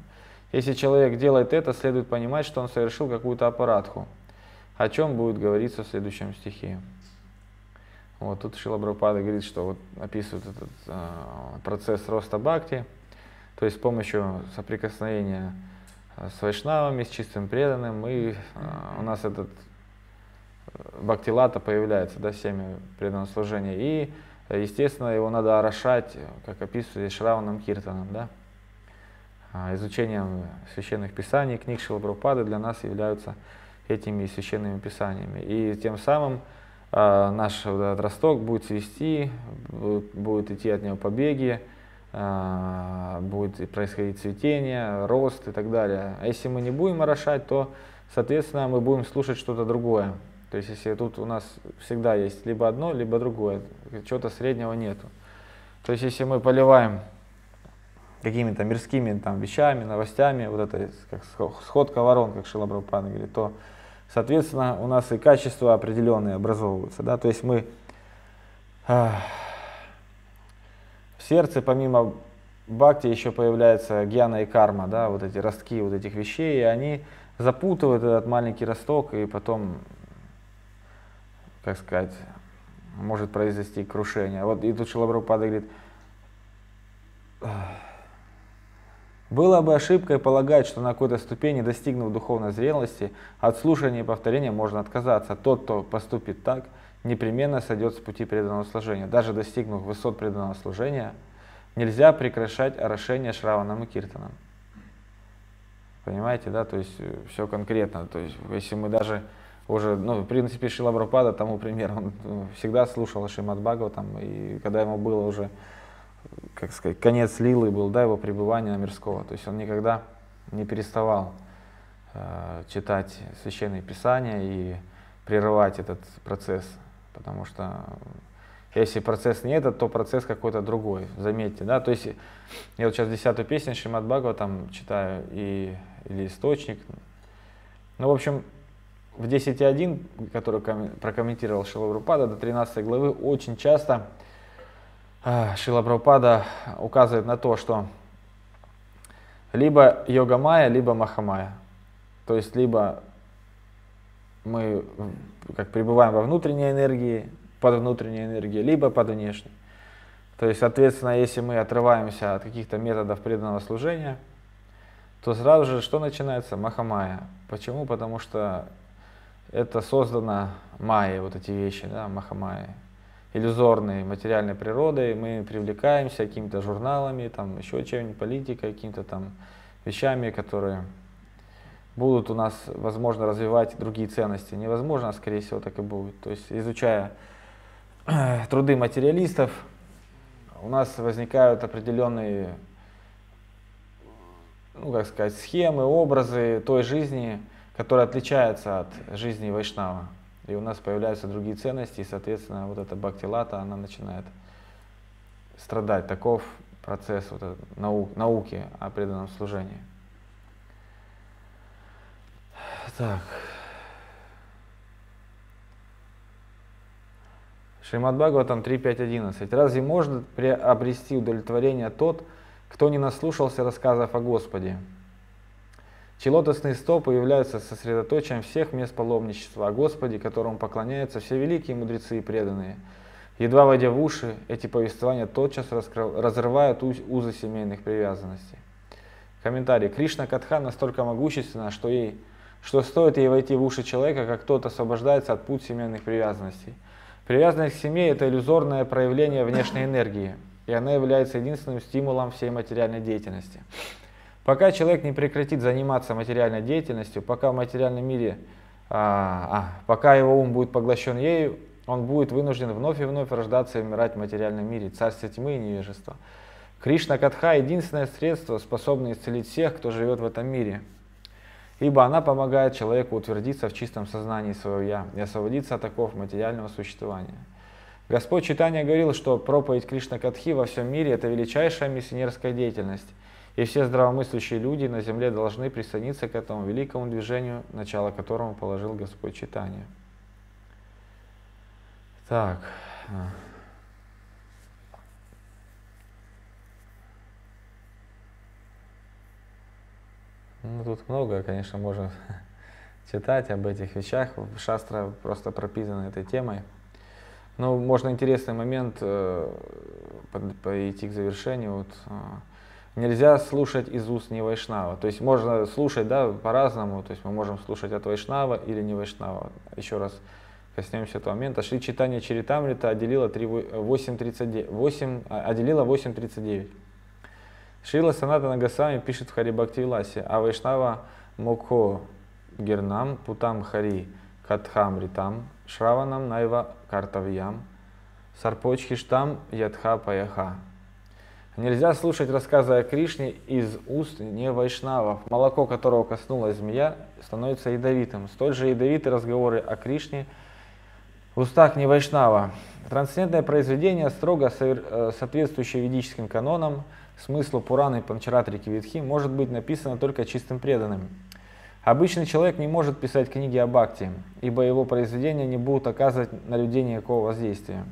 Если человек делает это, следует понимать, что он совершил какую-то аппаратху, о чем будет говориться в следующем стихе. Вот тут Шила Брапада говорит, что вот описывает этот э, процесс роста бхакти, то есть с помощью соприкосновения с вайшнавами, с чистым преданным, мы, э, у нас этот бхактилата появляется, да, семя преданного служения, и Естественно, его надо орошать, как описывали Шраваном Киртаном. Да? А, изучением священных писаний, книг Шилабрупады для нас являются этими священными писаниями. И тем самым э, наш росток будет свести, будет, идти от него побеги, э, будет происходить цветение, рост и так далее. А если мы не будем орошать, то, соответственно, мы будем слушать что-то другое. То есть если тут у нас всегда есть либо одно, либо другое, чего-то среднего нету. То есть если мы поливаем какими-то мирскими там вещами, новостями, вот это как сходка ворон, как Шилабрапан говорит, то, соответственно, у нас и качества определенные образовываются, да, то есть мы э, в сердце помимо бхакти еще появляется гьяна и карма, да, вот эти ростки вот этих вещей, и они запутывают этот маленький росток, и потом, как сказать, может произойти крушение. Вот и тут Шилабрапада говорит, было бы ошибкой полагать, что на какой-то ступени, достигнув духовной зрелости, от слушания и повторения можно отказаться. Тот, кто поступит так, непременно сойдет с пути преданного служения. Даже достигнув высот преданного служения, нельзя прекращать орошение Шраваном и Киртаном. Понимаете, да, то есть э, все конкретно. То есть если мы даже уже, ну, в принципе, Шила Брапада тому пример, он ну, всегда слушал Шимат там, и когда ему было уже как сказать, конец Лилы был, да, его пребывания на мирского. То есть он никогда не переставал э, читать священные писания и прерывать этот процесс, потому что если процесс не этот, то процесс какой-то другой, заметьте, да, то есть я вот сейчас десятую песню Шримад Бхагава там читаю и, или источник, ну, в общем, в 10.1, который прокомментировал Шилаврупада до 13 главы, очень часто а, Шила Прабхупада указывает на то, что либо йога майя, либо махамая. То есть либо мы как пребываем во внутренней энергии, под внутренней энергией, либо под внешней. То есть, соответственно, если мы отрываемся от каких-то методов преданного служения, то сразу же что начинается? Махамая. Почему? Потому что это создано майей, вот эти вещи, да, махамая иллюзорной материальной природой, мы привлекаемся какими-то журналами, там еще чем-нибудь, политикой, какими-то там вещами, которые будут у нас, возможно, развивать другие ценности. Невозможно, а скорее всего так и будет. То есть изучая труды материалистов, у нас возникают определенные, ну как сказать, схемы, образы той жизни, которая отличается от жизни Вайшнава и у нас появляются другие ценности, и, соответственно, вот эта бхактилата, она начинает страдать. Таков процесс вот нау науки о преданном служении. Так. Шримад Бхагаватам 3.5.11. Разве может приобрести удовлетворение тот, кто не наслушался рассказов о Господе? Чьи лотосные стопы являются сосредоточием всех мест паломничества о Господе, которому поклоняются все великие мудрецы и преданные. Едва войдя в уши, эти повествования тотчас разрывают узы семейных привязанностей. Комментарий. Кришна Катха настолько могущественна, что, ей, что стоит ей войти в уши человека, как тот освобождается от путь семейных привязанностей. Привязанность к семье – это иллюзорное проявление внешней энергии, и она является единственным стимулом всей материальной деятельности. Пока человек не прекратит заниматься материальной деятельностью, пока в материальном мире, а, а, пока его ум будет поглощен ею, он будет вынужден вновь и вновь рождаться и умирать в материальном мире, царстве тьмы и невежества. Кришна Катха – единственное средство, способное исцелить всех, кто живет в этом мире. Ибо она помогает человеку утвердиться в чистом сознании своего «я» и освободиться от оков материального существования. Господь Читания говорил, что проповедь Кришна Катхи во всем мире – это величайшая миссионерская деятельность – и все здравомыслящие люди на земле должны присоединиться к этому великому движению, начало которому положил Господь читание. Так. Ну, тут много, конечно, можно читать об этих вещах. Шастра просто прописана этой темой. Но можно интересный момент э, пойти к завершению. Вот, э, нельзя слушать из уст не Вайшнава. То есть можно слушать да, по-разному, то есть мы можем слушать от Вайшнава или не Вайшнава. Еще раз коснемся этого момента. Шри читание Чаритамрита отделила 8.39. 8, а, отделила 8.39. Шрила Санатана Гасами пишет в Хари Бхактивиласе, а Вайшнава Мокхо Гернам Путам Хари Катхамритам Шраванам Найва Картавьям Сарпочхиштам Ядха Паяха. Нельзя слушать рассказы о Кришне из уст не вайшнавов, молоко которого коснулась змея, становится ядовитым. Столь же ядовиты разговоры о Кришне в устах не вайшнава. Трансцендентное произведение, строго э, соответствующее ведическим канонам, смыслу Пураны и Панчаратрики Видхи может быть написано только чистым преданным. Обычный человек не может писать книги о бхакти, ибо его произведения не будут оказывать на людей никакого воздействия.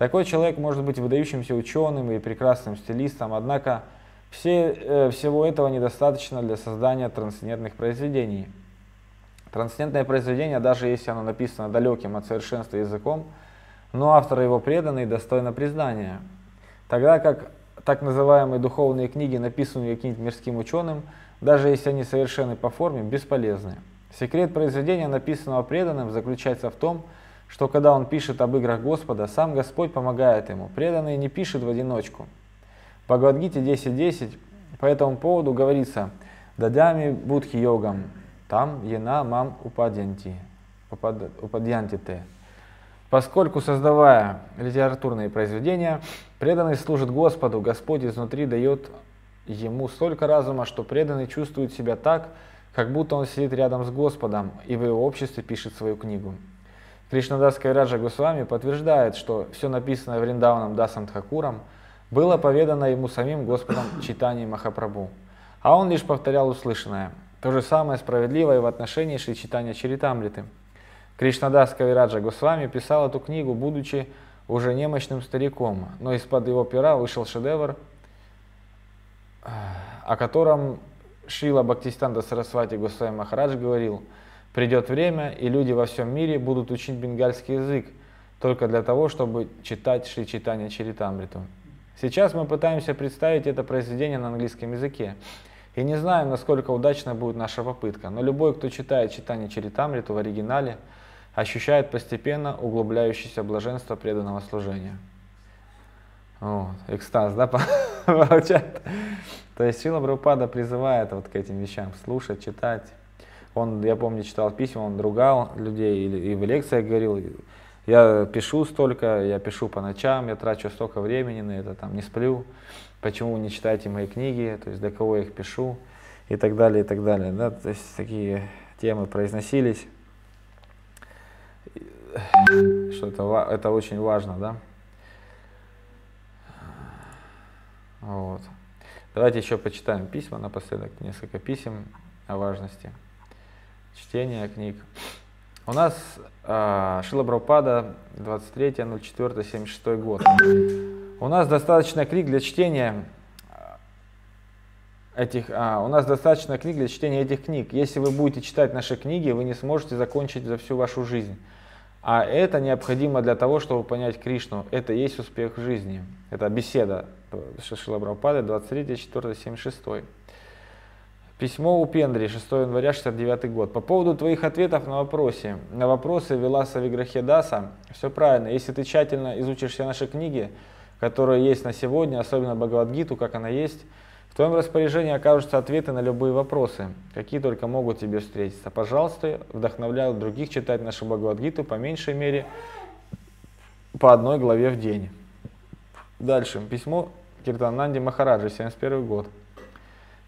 Такой человек может быть выдающимся ученым и прекрасным стилистом, однако все, э, всего этого недостаточно для создания трансцендентных произведений. Трансцендентное произведение, даже если оно написано далеким от совершенства языком, но автор его преданный достойно признания. Тогда как так называемые духовные книги, написанные каким-нибудь мирским ученым, даже если они совершенны по форме, бесполезны. Секрет произведения, написанного преданным, заключается в том, что когда он пишет об играх Господа, сам Господь помогает ему. Преданный не пишет в одиночку. В Бхагавадгите 10.10 по этому поводу говорится «Дадями будхи йогам, там ена мам упадянти, упадянти те». Поскольку, создавая литературные произведения, преданный служит Господу, Господь изнутри дает ему столько разума, что преданный чувствует себя так, как будто он сидит рядом с Господом и в его обществе пишет свою книгу. Кришнадас Кайраджа Госвами подтверждает, что все написанное Вриндаваном Дасам Тхакуром было поведано ему самим Господом Читани Махапрабху, а он лишь повторял услышанное. То же самое справедливо и в отношении Шри Читания Чаритамриты. Кришнадас Кавираджа Госвами писал эту книгу, будучи уже немощным стариком, но из-под его пера вышел шедевр, о котором Шила Бхактистанда Сарасвати Госвами Махарадж говорил – Придет время, и люди во всем мире будут учить бенгальский язык только для того, чтобы читать Шри Читания Чаритамриту. Сейчас мы пытаемся представить это произведение на английском языке. И не знаем, насколько удачна будет наша попытка, но любой, кто читает читание Чаритамриту в оригинале, ощущает постепенно углубляющееся блаженство преданного служения. Вот, экстаз, да, получает? То есть Сила Брупада призывает вот к этим вещам слушать, читать. Он, я помню, читал письма, он ругал людей или и в лекциях говорил, я пишу столько, я пишу по ночам, я трачу столько времени на это, там, не сплю, почему вы не читаете мои книги, то есть для кого я их пишу и так далее, и так далее. Да? То есть такие темы произносились, что это, это очень важно, да. Вот. Давайте еще почитаем письма напоследок, несколько писем о важности чтения книг. У нас э, Шила Брапада 23.04.76 год. У нас достаточно книг для чтения этих, а, у нас достаточно книг для чтения этих книг. Если вы будете читать наши книги, вы не сможете закончить за всю вашу жизнь. А это необходимо для того, чтобы понять Кришну. Это есть успех в жизни. Это беседа Шила Брапады 23.04.76. Письмо у Пендри, 6 января 69 год. По поводу твоих ответов на вопросы. На вопросы Виласа Виграхедаса. Все правильно. Если ты тщательно изучишь все наши книги, которые есть на сегодня, особенно Бхагавадгиту, как она есть, в твоем распоряжении окажутся ответы на любые вопросы, какие только могут тебе встретиться. Пожалуйста, вдохновляю других читать нашу Бхагавадгиту по меньшей мере по одной главе в день. Дальше. Письмо Киртананди Махараджи, 71 год.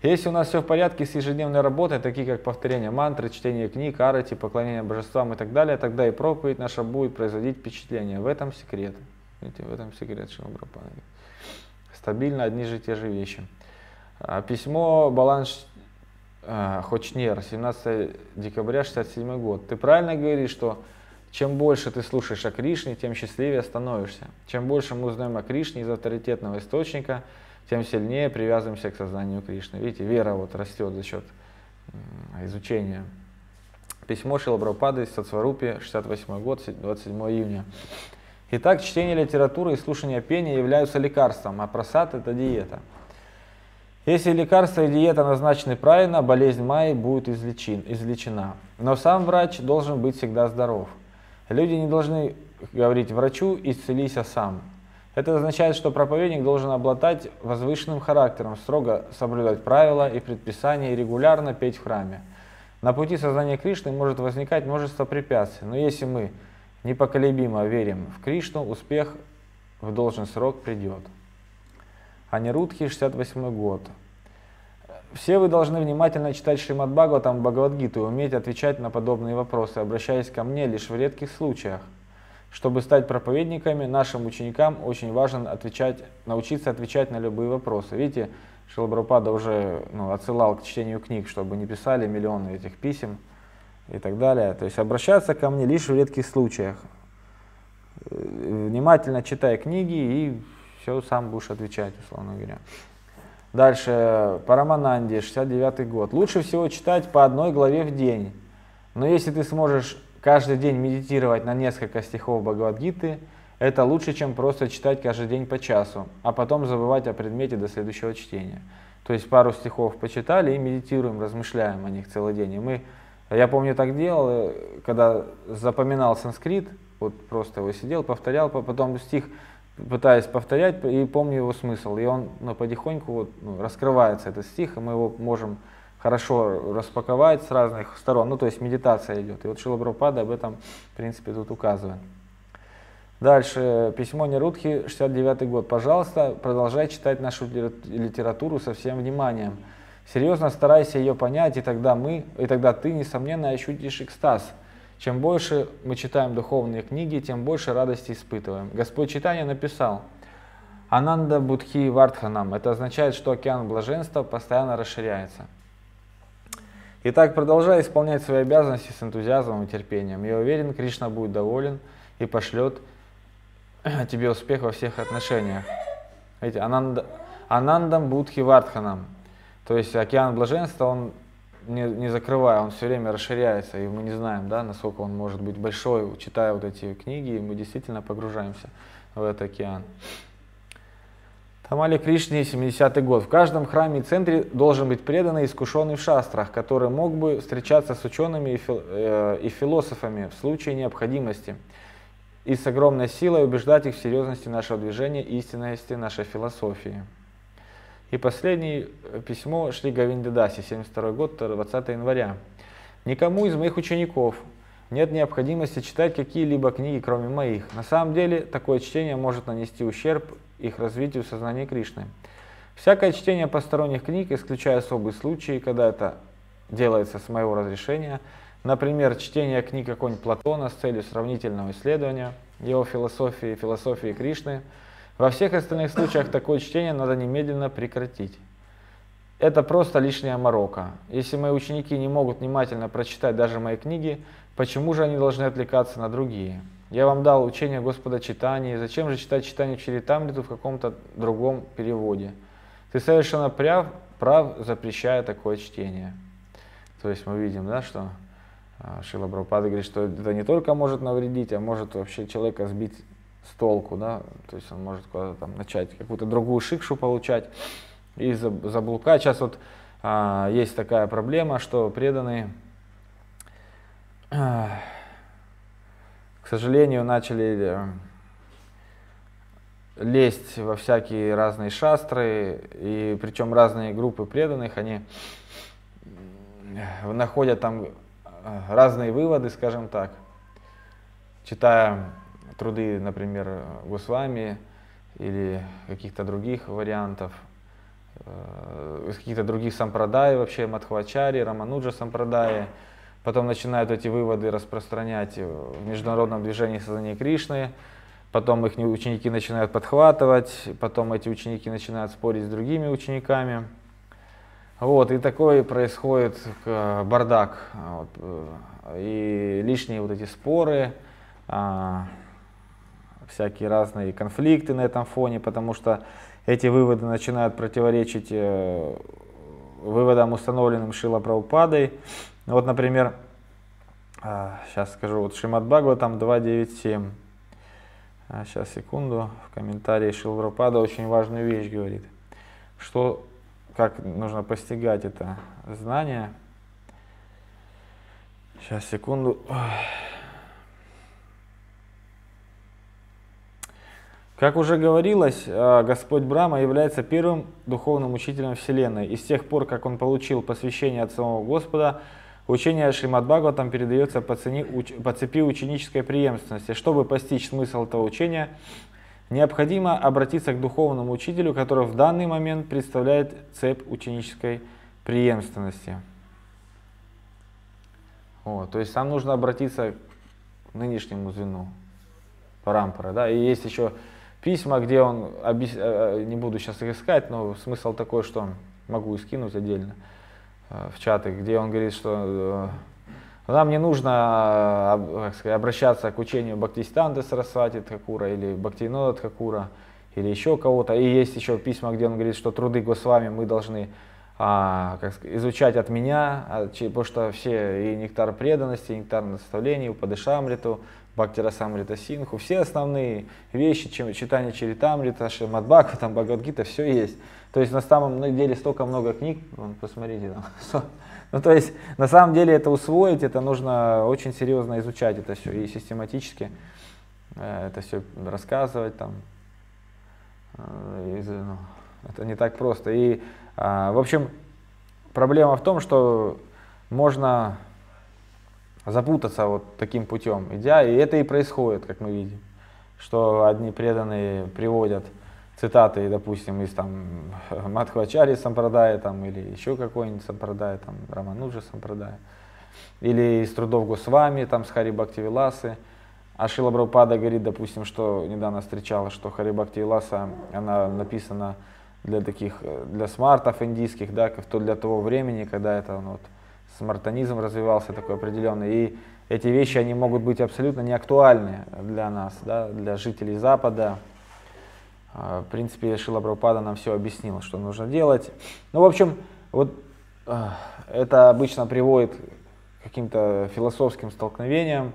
Если у нас все в порядке с ежедневной работой, такие как повторение мантры, чтение книг, арати, поклонение божествам и так далее, тогда и проповедь наша будет производить впечатление. В этом секрет. Видите, в этом секрет Шилабрапана. Стабильно одни же те же вещи. А, письмо Баланш а, Хочнер, 17 декабря 67 год. Ты правильно говоришь, что чем больше ты слушаешь о Кришне, тем счастливее становишься. Чем больше мы узнаем о Кришне из авторитетного источника, тем сильнее привязываемся к сознанию Кришны. Видите, вера вот растет за счет изучения. Письмо Шилабрапады из Сацварупи, 68 год, 27 июня. Итак, чтение литературы и слушание пения являются лекарством, а просад – это диета. Если лекарство и диета назначены правильно, болезнь Майи будет излечен, излечена. Но сам врач должен быть всегда здоров. Люди не должны говорить врачу «исцелись сам». Это означает, что проповедник должен обладать возвышенным характером, строго соблюдать правила и предписания и регулярно петь в храме. На пути сознания Кришны может возникать множество препятствий, но если мы непоколебимо верим в Кришну, успех в должен срок придет. Анирудхи, 68 год. Все вы должны внимательно читать Шримад Бхагаватам Бхагавадгиту и уметь отвечать на подобные вопросы, обращаясь ко мне лишь в редких случаях – Чтобы стать проповедниками, нашим ученикам очень важно отвечать, научиться отвечать на любые вопросы. Видите, Шилабрапада уже ну, отсылал к чтению книг, чтобы не писали миллионы этих писем и так далее. То есть обращаться ко мне лишь в редких случаях. Э, внимательно читай книги и все сам будешь отвечать, условно говоря. Дальше, Парамананди, 69 год. Лучше всего читать по одной главе в день. Но если ты сможешь каждый день медитировать на несколько стихов Бхагавадгиты, это лучше, чем просто читать каждый день по часу, а потом забывать о предмете до следующего чтения. То есть пару стихов почитали и медитируем, размышляем о них целый день. И мы, я помню, так делал, когда запоминал санскрит, вот просто его сидел, повторял, потом стих пытаюсь повторять и помню его смысл. И он ну, потихоньку вот, ну, раскрывается, этот стих, и мы его можем хорошо распаковать с разных сторон. Ну, то есть медитация идет. И вот Шила Прабхупада об этом, в принципе, тут указывает. Дальше, письмо Нерудхи, 69 год. Пожалуйста, продолжай читать нашу литературу со всем вниманием. Серьезно старайся ее понять, и тогда мы, и тогда ты, несомненно, ощутишь экстаз – чем больше мы читаем духовные книги, тем больше радости испытываем. Господь читания написал, Ананда Будхи Вардханам. Это означает, что океан блаженства постоянно расширяется. Итак, продолжай исполнять свои обязанности с энтузиазмом и терпением. Я уверен, Кришна будет доволен и пошлет тебе успех во всех отношениях. Видите, Ананда, Анандам Будхи Вардханам. То есть океан блаженства, он не, не закрывая, он все время расширяется, и мы не знаем, да, насколько он может быть большой, читая вот эти книги, и мы действительно погружаемся в этот океан. Тамали Кришне, 70-й год. В каждом храме и центре должен быть преданный искушенный в шастрах, который мог бы встречаться с учеными и, фил, э, и философами в случае необходимости и с огромной силой убеждать их в серьезности нашего движения и истинности нашей философии. И последнее э, письмо Шли Говиндедаси, 72 год, 20 января. Никому из моих учеников нет необходимости читать какие-либо книги, кроме моих. На самом деле, такое чтение может нанести ущерб их развитию сознания Кришны. Всякое чтение посторонних книг, исключая особые случаи, когда это делается с моего разрешения, например, чтение книг какого-нибудь Платона с целью сравнительного исследования его философии, философии Кришны – во всех остальных случаях такое чтение надо немедленно прекратить. Это просто лишняя морока. Если мои ученики не могут внимательно прочитать даже мои книги, почему же они должны отвлекаться на другие? Я вам дал учение Господа читания, зачем же читать читание Чаритамриту в каком-то другом переводе? Ты совершенно прав, прав, запрещая такое чтение. То есть мы видим, да, что а, Шила Брапада говорит, что это не только может навредить, а может вообще человека сбить с толку, да, то есть он может куда-то там начать какую-то другую шикшу получать и заблукать. Сейчас вот а, есть такая проблема, что преданные, к сожалению, начали э, лезть во всякие разные шастры, и причем разные группы преданных, они находят там э, разные выводы, скажем так, читая труды, например, Госвами или каких-то других вариантов, э, из каких-то других сампрадай вообще, Мадхвачари, Рамануджа сампрадай, потом начинают эти выводы распространять в международном движении сознания Кришны, потом их ученики начинают подхватывать, потом эти ученики начинают спорить с другими учениками. Вот, и такой происходит бардак. Вот, э, и лишние вот эти споры, а, всякие разные конфликты на этом фоне, потому что эти выводы начинают противоречить э, выводам, установленным Шила Прабхупадой. Вот, например, сейчас скажу, вот Шимат там 2.9.7. А, сейчас, секунду, в комментарии Шила Прабхупада очень важную вещь говорит, что, как нужно постигать это знание. Сейчас, секунду. Как уже говорилось, э, Господь Брама является первым духовным учителем Вселенной. И с тех пор, как он получил посвящение от самого Господа, учение Шримад Бхагаватам передается по, цене, по цепи ученической преемственности. Чтобы постичь смысл этого учения, необходимо обратиться к духовному учителю, который в данный момент представляет цепь ученической преемственности. Вот, то есть нам нужно обратиться к нынешнему звену. Парампара, да, и есть еще письма, где он, объяс... Э, э, не буду сейчас их искать, но смысл такой, что могу и скинуть отдельно в чаты, где он говорит, что нам не нужно как сказать, обращаться к учению Бхактистанда Сарасвати Тхакура или Бхактинода Тхакура или еще кого-то. И есть еще письма, где он говорит, что труды Госвами мы должны а, как сказать, изучать от меня, а, потому что все и нектар преданности, и нектар наставлений, Упадышамриту, Бхактира Самрита Синху, все основные вещи, чем, читание Чаритамрита, Шимадбака, там Бхагавадгита, все есть. То есть на самом деле столько много книг, вон, посмотрите там. Ну то есть на самом деле это усвоить, это нужно очень серьезно изучать это все и систематически э, это все рассказывать там. Э, и, ну, это не так просто. И, а, в общем, проблема в том, что можно запутаться вот таким путем, идя, и это и происходит, как мы видим, что одни преданные приводят цитаты, допустим, из там Мадхвачари Сампрадая там, или еще какой-нибудь Сампрадая, там, Рамануджа Сампрадая, или из трудов Госвами, там, с Хари Бхактивиласы. А Шила Брапада говорит, допустим, что недавно встречала, что Хари Бхактивиласа, она написана для таких, для смартов индийских, да, то для того времени, когда это ну, вот, смартонизм развивался такой определенный. И эти вещи, они могут быть абсолютно не актуальны для нас, да, для жителей Запада. А, в принципе, Шила Прабхупада нам все объяснила, что нужно делать. Ну, в общем, вот а, это обычно приводит к каким-то философским столкновениям,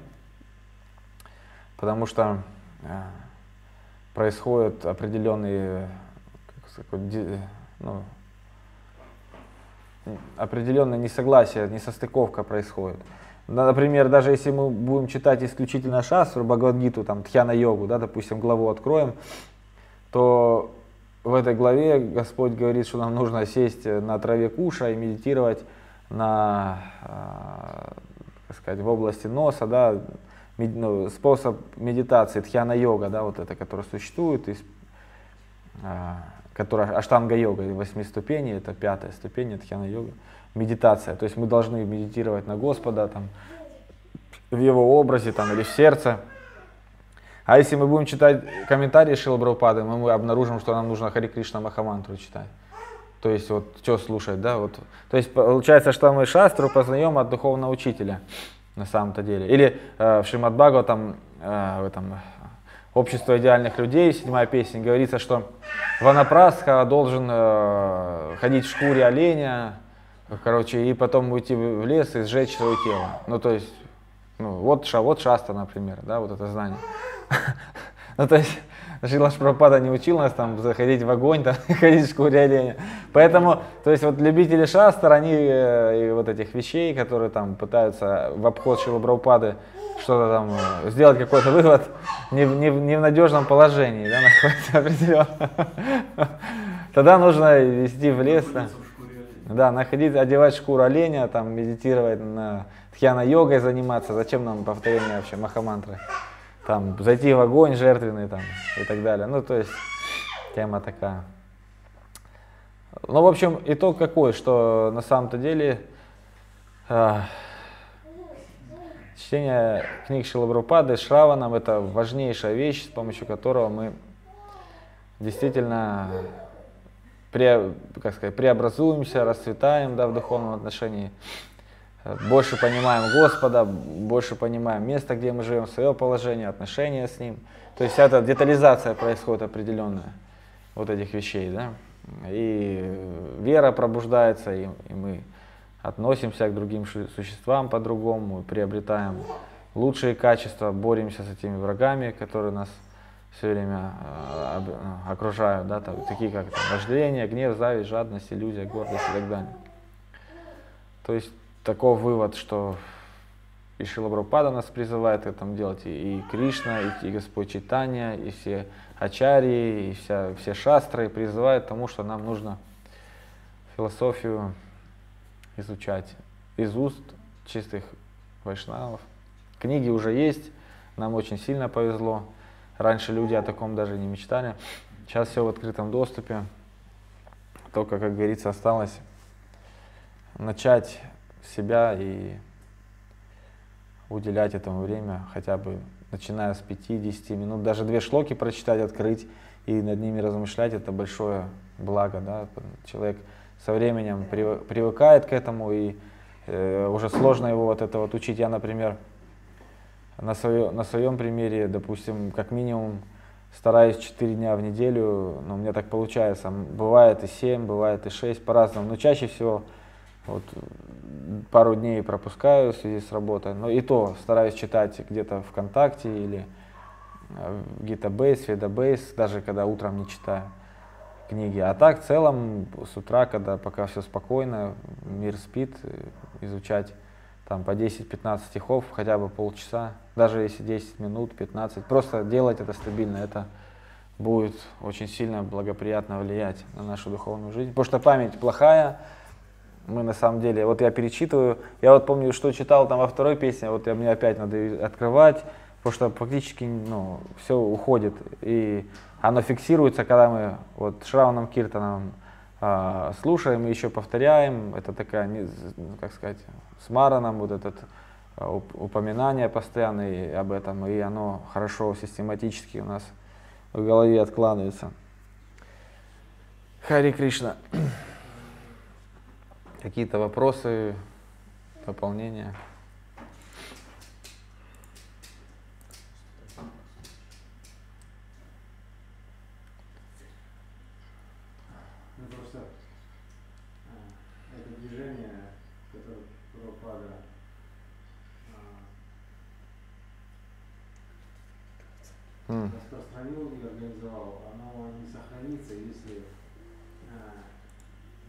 потому что а, происходят определенные ну, определенное несогласие, несостыковка происходит. Например, даже если мы будем читать исключительно шастру, Бхагавадгиту, там, Тхьяна-йогу, да, допустим, главу откроем, то в этой главе Господь говорит, что нам нужно сесть на траве куша и медитировать на, э, сказать, в области носа, да, ну, способ медитации, тхьяна-йога, да, вот это, который существует, э, которая аштанга-йога, восьми ступеней, это пятая ступень, это хьяна-йога, медитация. То есть мы должны медитировать на Господа, там, в Его образе там, или в сердце. А если мы будем читать комментарии Шила Брапады, мы, мы обнаружим, что нам нужно Хари Кришна Махамантру читать. То есть вот что слушать, да, вот. То есть получается, что мы шастру познаем от духовного учителя на самом-то деле. Или э, в Шримад там э, в этом общество идеальных людей, седьмая песня, говорится, что Ванапрасха должен э, ходить в шкуре оленя, короче, и потом уйти в лес и сжечь свое тело. Ну, то есть, ну, вот, ша, вот шаста, например, да, вот это знание. Ну, то есть, Шилаш Пропада не учил нас там заходить в огонь, там, ходить в шкуре оленя. Поэтому, то есть, вот любители шастер, они э, и вот этих вещей, которые там пытаются в обход Прабхупады что-то там, э, сделать какой-то вывод, не, не, не в надежном положении, да, находится определенно. Тогда нужно вести в лес, да, да находить, одевать шкуру оленя, там, медитировать на тхьяна-йогой заниматься. Зачем нам повторение вообще махамантры? Там, зайти в огонь жертвенный там и так далее. Ну, то есть, тема такая. Ну, в общем, итог какой, что на самом-то деле э, Чтение книг Шилабрупады, Шраванам – это важнейшая вещь, с помощью которого мы действительно пре, как сказать, преобразуемся, расцветаем да, в духовном отношении, больше понимаем Господа, больше понимаем место, где мы живем, свое положение, отношения с Ним. То есть эта детализация происходит определенная вот этих вещей. Да? И вера пробуждается, и, и мы относимся к другим существам по-другому, приобретаем лучшие качества, боремся с этими врагами, которые нас все время э, ну, окружают, да, там, такие как там, гнев, зависть, жадность, иллюзия, гордость и так далее. То есть такой вывод, что и Шилабрапада нас призывает к этому делать, и, и Кришна, и, и Господь Читания, и все ачарьи, и вся, все шастры призывают к тому, что нам нужно философию изучать из уст чистых вайшнавов. Книги уже есть, нам очень сильно повезло. Раньше люди о таком даже не мечтали. Сейчас все в открытом доступе. Только, как говорится, осталось начать себя и уделять этому время хотя бы начиная с 5-10 минут, даже две шлоки прочитать, открыть и над ними размышлять, это большое благо. Да? Человек со временем привыкает к этому, и э, уже сложно его вот это вот учить. Я, например, на, свое, на своем примере, допустим, как минимум стараюсь 4 дня в неделю, но у меня так получается. Бывает и 7, бывает и 6, по-разному. Но чаще всего вот, пару дней пропускаю в связи с работой. Но и то стараюсь читать где-то ВКонтакте или э, в Gitabase, Ведабase, даже когда утром не читаю книги. А так в целом с утра, когда пока все спокойно, мир спит, изучать там по 10-15 стихов, хотя бы полчаса, даже если 10 минут, 15, просто делать это стабильно, это будет очень сильно благоприятно влиять на нашу духовную жизнь. Потому что память плохая, мы на самом деле, вот я перечитываю, я вот помню, что читал там во второй песне, вот я, мне опять надо открывать, потому что практически ну, все уходит, и оно фиксируется, когда мы вот Шрауном Киртоном э, слушаем и еще повторяем, это такая, как сказать, с Мараном вот этот а, упоминание постоянное об этом, и оно хорошо систематически у нас в голове откладывается. Хари Кришна. Какие-то вопросы, дополнения? распространил и организовал, оно не сохранится, если а,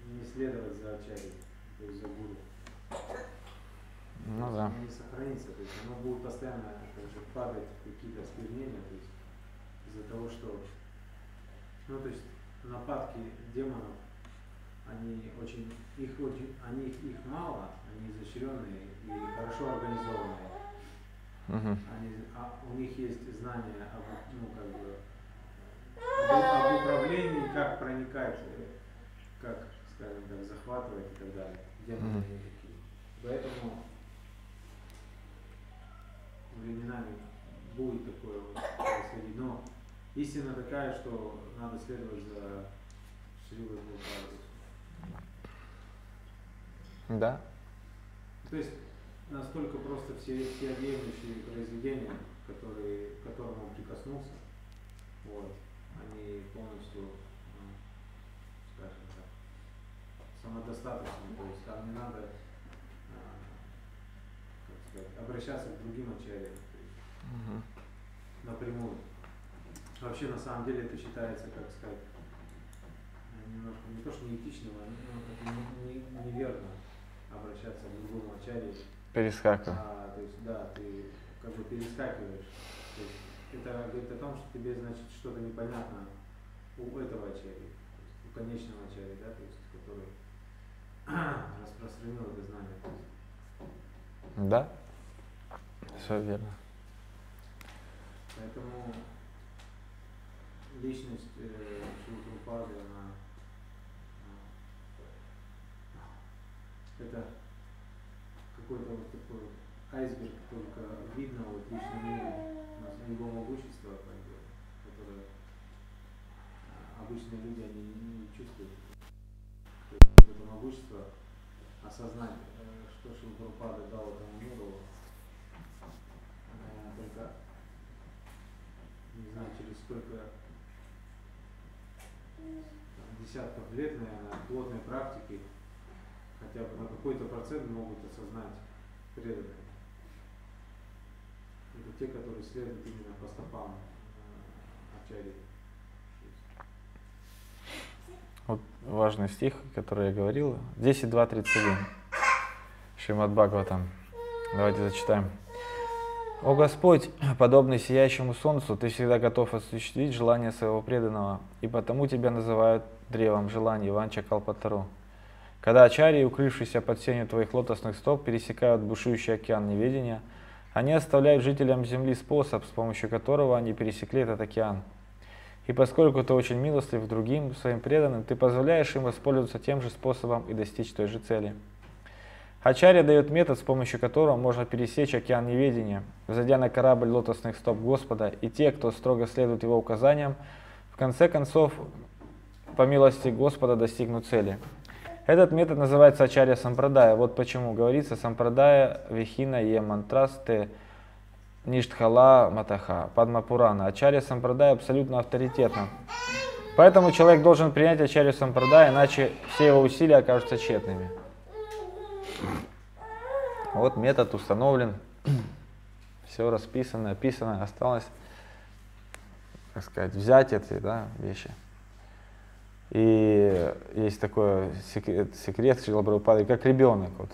не следовать за ачари, то есть за гуру. Ну да. Оно не сохранится, то есть оно будет постоянно также падать в какие-то осквернения, то есть из-за того, что, ну то есть нападки демонов, они очень, их очень, они их мало, они изощренные и хорошо организованные. Угу. Они, а, у них есть знания об, ну, как бы, об, об управлении, как проникать, как, скажем так, захватывать и так далее. Демоны угу. такие. Поэтому временами будет такое происходить. Но истина такая, что надо следовать за Шривой Да. То есть настолько просто все, все объемлющие произведения, которые, к которым он прикоснулся, вот, они полностью, ну, скажем так, самодостаточны, то есть там не надо а, как сказать, обращаться к другим ачарьям угу. напрямую. Вообще на самом деле это считается, как сказать, немножко не то, что неэтично, но не, не, неверно обращаться к другому ачарье Перескакиваю. А, то есть, да, ты как бы перескакиваешь. То есть, это говорит о том, что тебе, значит, что-то непонятно у этого ачари, у конечного ачари, да, то есть, который распространил это знание. Да, все верно. Поэтому личность э, она это какой-то вот такой айсберг только видно вот в личном мире у нас его могущество, которое а, обычные люди они не, чувствуют. То есть это могущество осознать, э, что Шилпрапада дал этому миру, э, только не знаю, через сколько десятков лет, наверное, плотной практики хотя бы на какой-то процент могут осознать преданные. Это те, которые следуют именно по стопам э, Ачари. Вот важный стих, который я говорил, 10.2.31. Шримад Бхагаватам. Давайте зачитаем. «О Господь, подобный сияющему солнцу, Ты всегда готов осуществить желание своего преданного, и потому Тебя называют древом желаний Ванча Калпатару. Когда ачарьи, укрывшиеся под сенью твоих лотосных стоп, пересекают бушующий океан неведения, они оставляют жителям Земли способ, с помощью которого они пересекли этот океан. И поскольку ты очень милостлив другим, своим преданным, ты позволяешь им воспользоваться тем же способом и достичь той же цели. Ачарья дает метод, с помощью которого можно пересечь океан неведения, зайдя на корабль лотосных стоп Господа, и те, кто строго следует его указаниям, в конце концов, по милости Господа, достигнут цели. Этот метод называется Ачарья Сампрадая. Вот почему говорится Сампрадая Вихина Е Мантрасте Ништхала Матаха Падмапурана. Ачарья Сампрадая абсолютно авторитетна. Поэтому человек должен принять Ачарью Сампрадая, иначе все его усилия окажутся тщетными. Вот метод установлен, все расписано, описано, осталось, так сказать, взять эти да, вещи. И есть такой секрет, секрет Шилабрапады, как ребенок. Вот.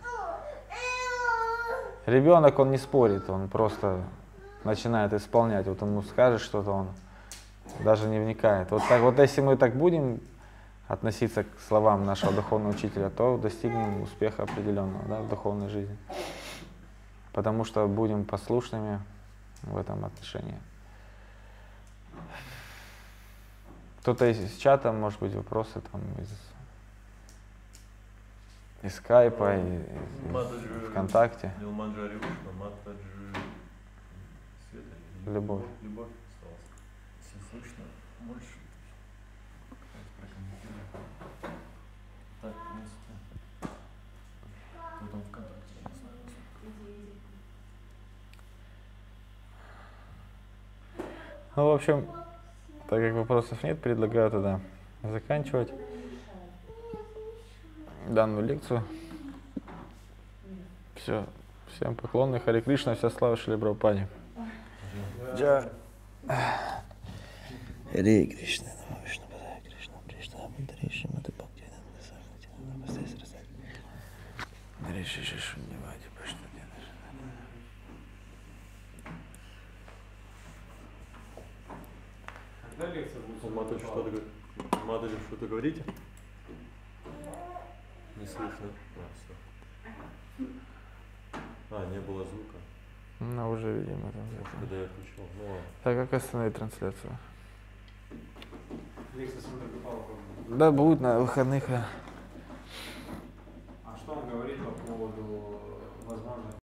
Ребенок, он не спорит, он просто начинает исполнять. Вот ему скажет что-то, он даже не вникает. Вот так вот, если мы так будем относиться к словам нашего духовного учителя, то достигнем успеха определенного да, в духовной жизни. Потому что будем послушными в этом отношении. Кто-то из, из чата, может быть, вопросы там из, из скайпа, из, из Матаджи- ВКонтакте. Любовь. Любовь осталась. Если слышно, больше прокомментирую. Так, в принципе. Кто там ВКонтакте, я не знаю. Ну, в общем, так как вопросов нет, предлагаю тогда заканчивать данную лекцию. Все. Всем поклоны. Харе Кришна, вся слава Шри Прабхупаде. Shrimati Bhakti Nanda Sarvati Namaste Sarasati. Когда лекция будет? Ну, Матыч, что-то говорит, Матыч, что-то говорите? Не слышно. А, все. А, не было звука. Ну, уже, видимо, там. Может, когда я включил. Ну, ладно. Так, как остановить трансляцию? Лекция с Да, будет на выходных. А. а что он говорит по поводу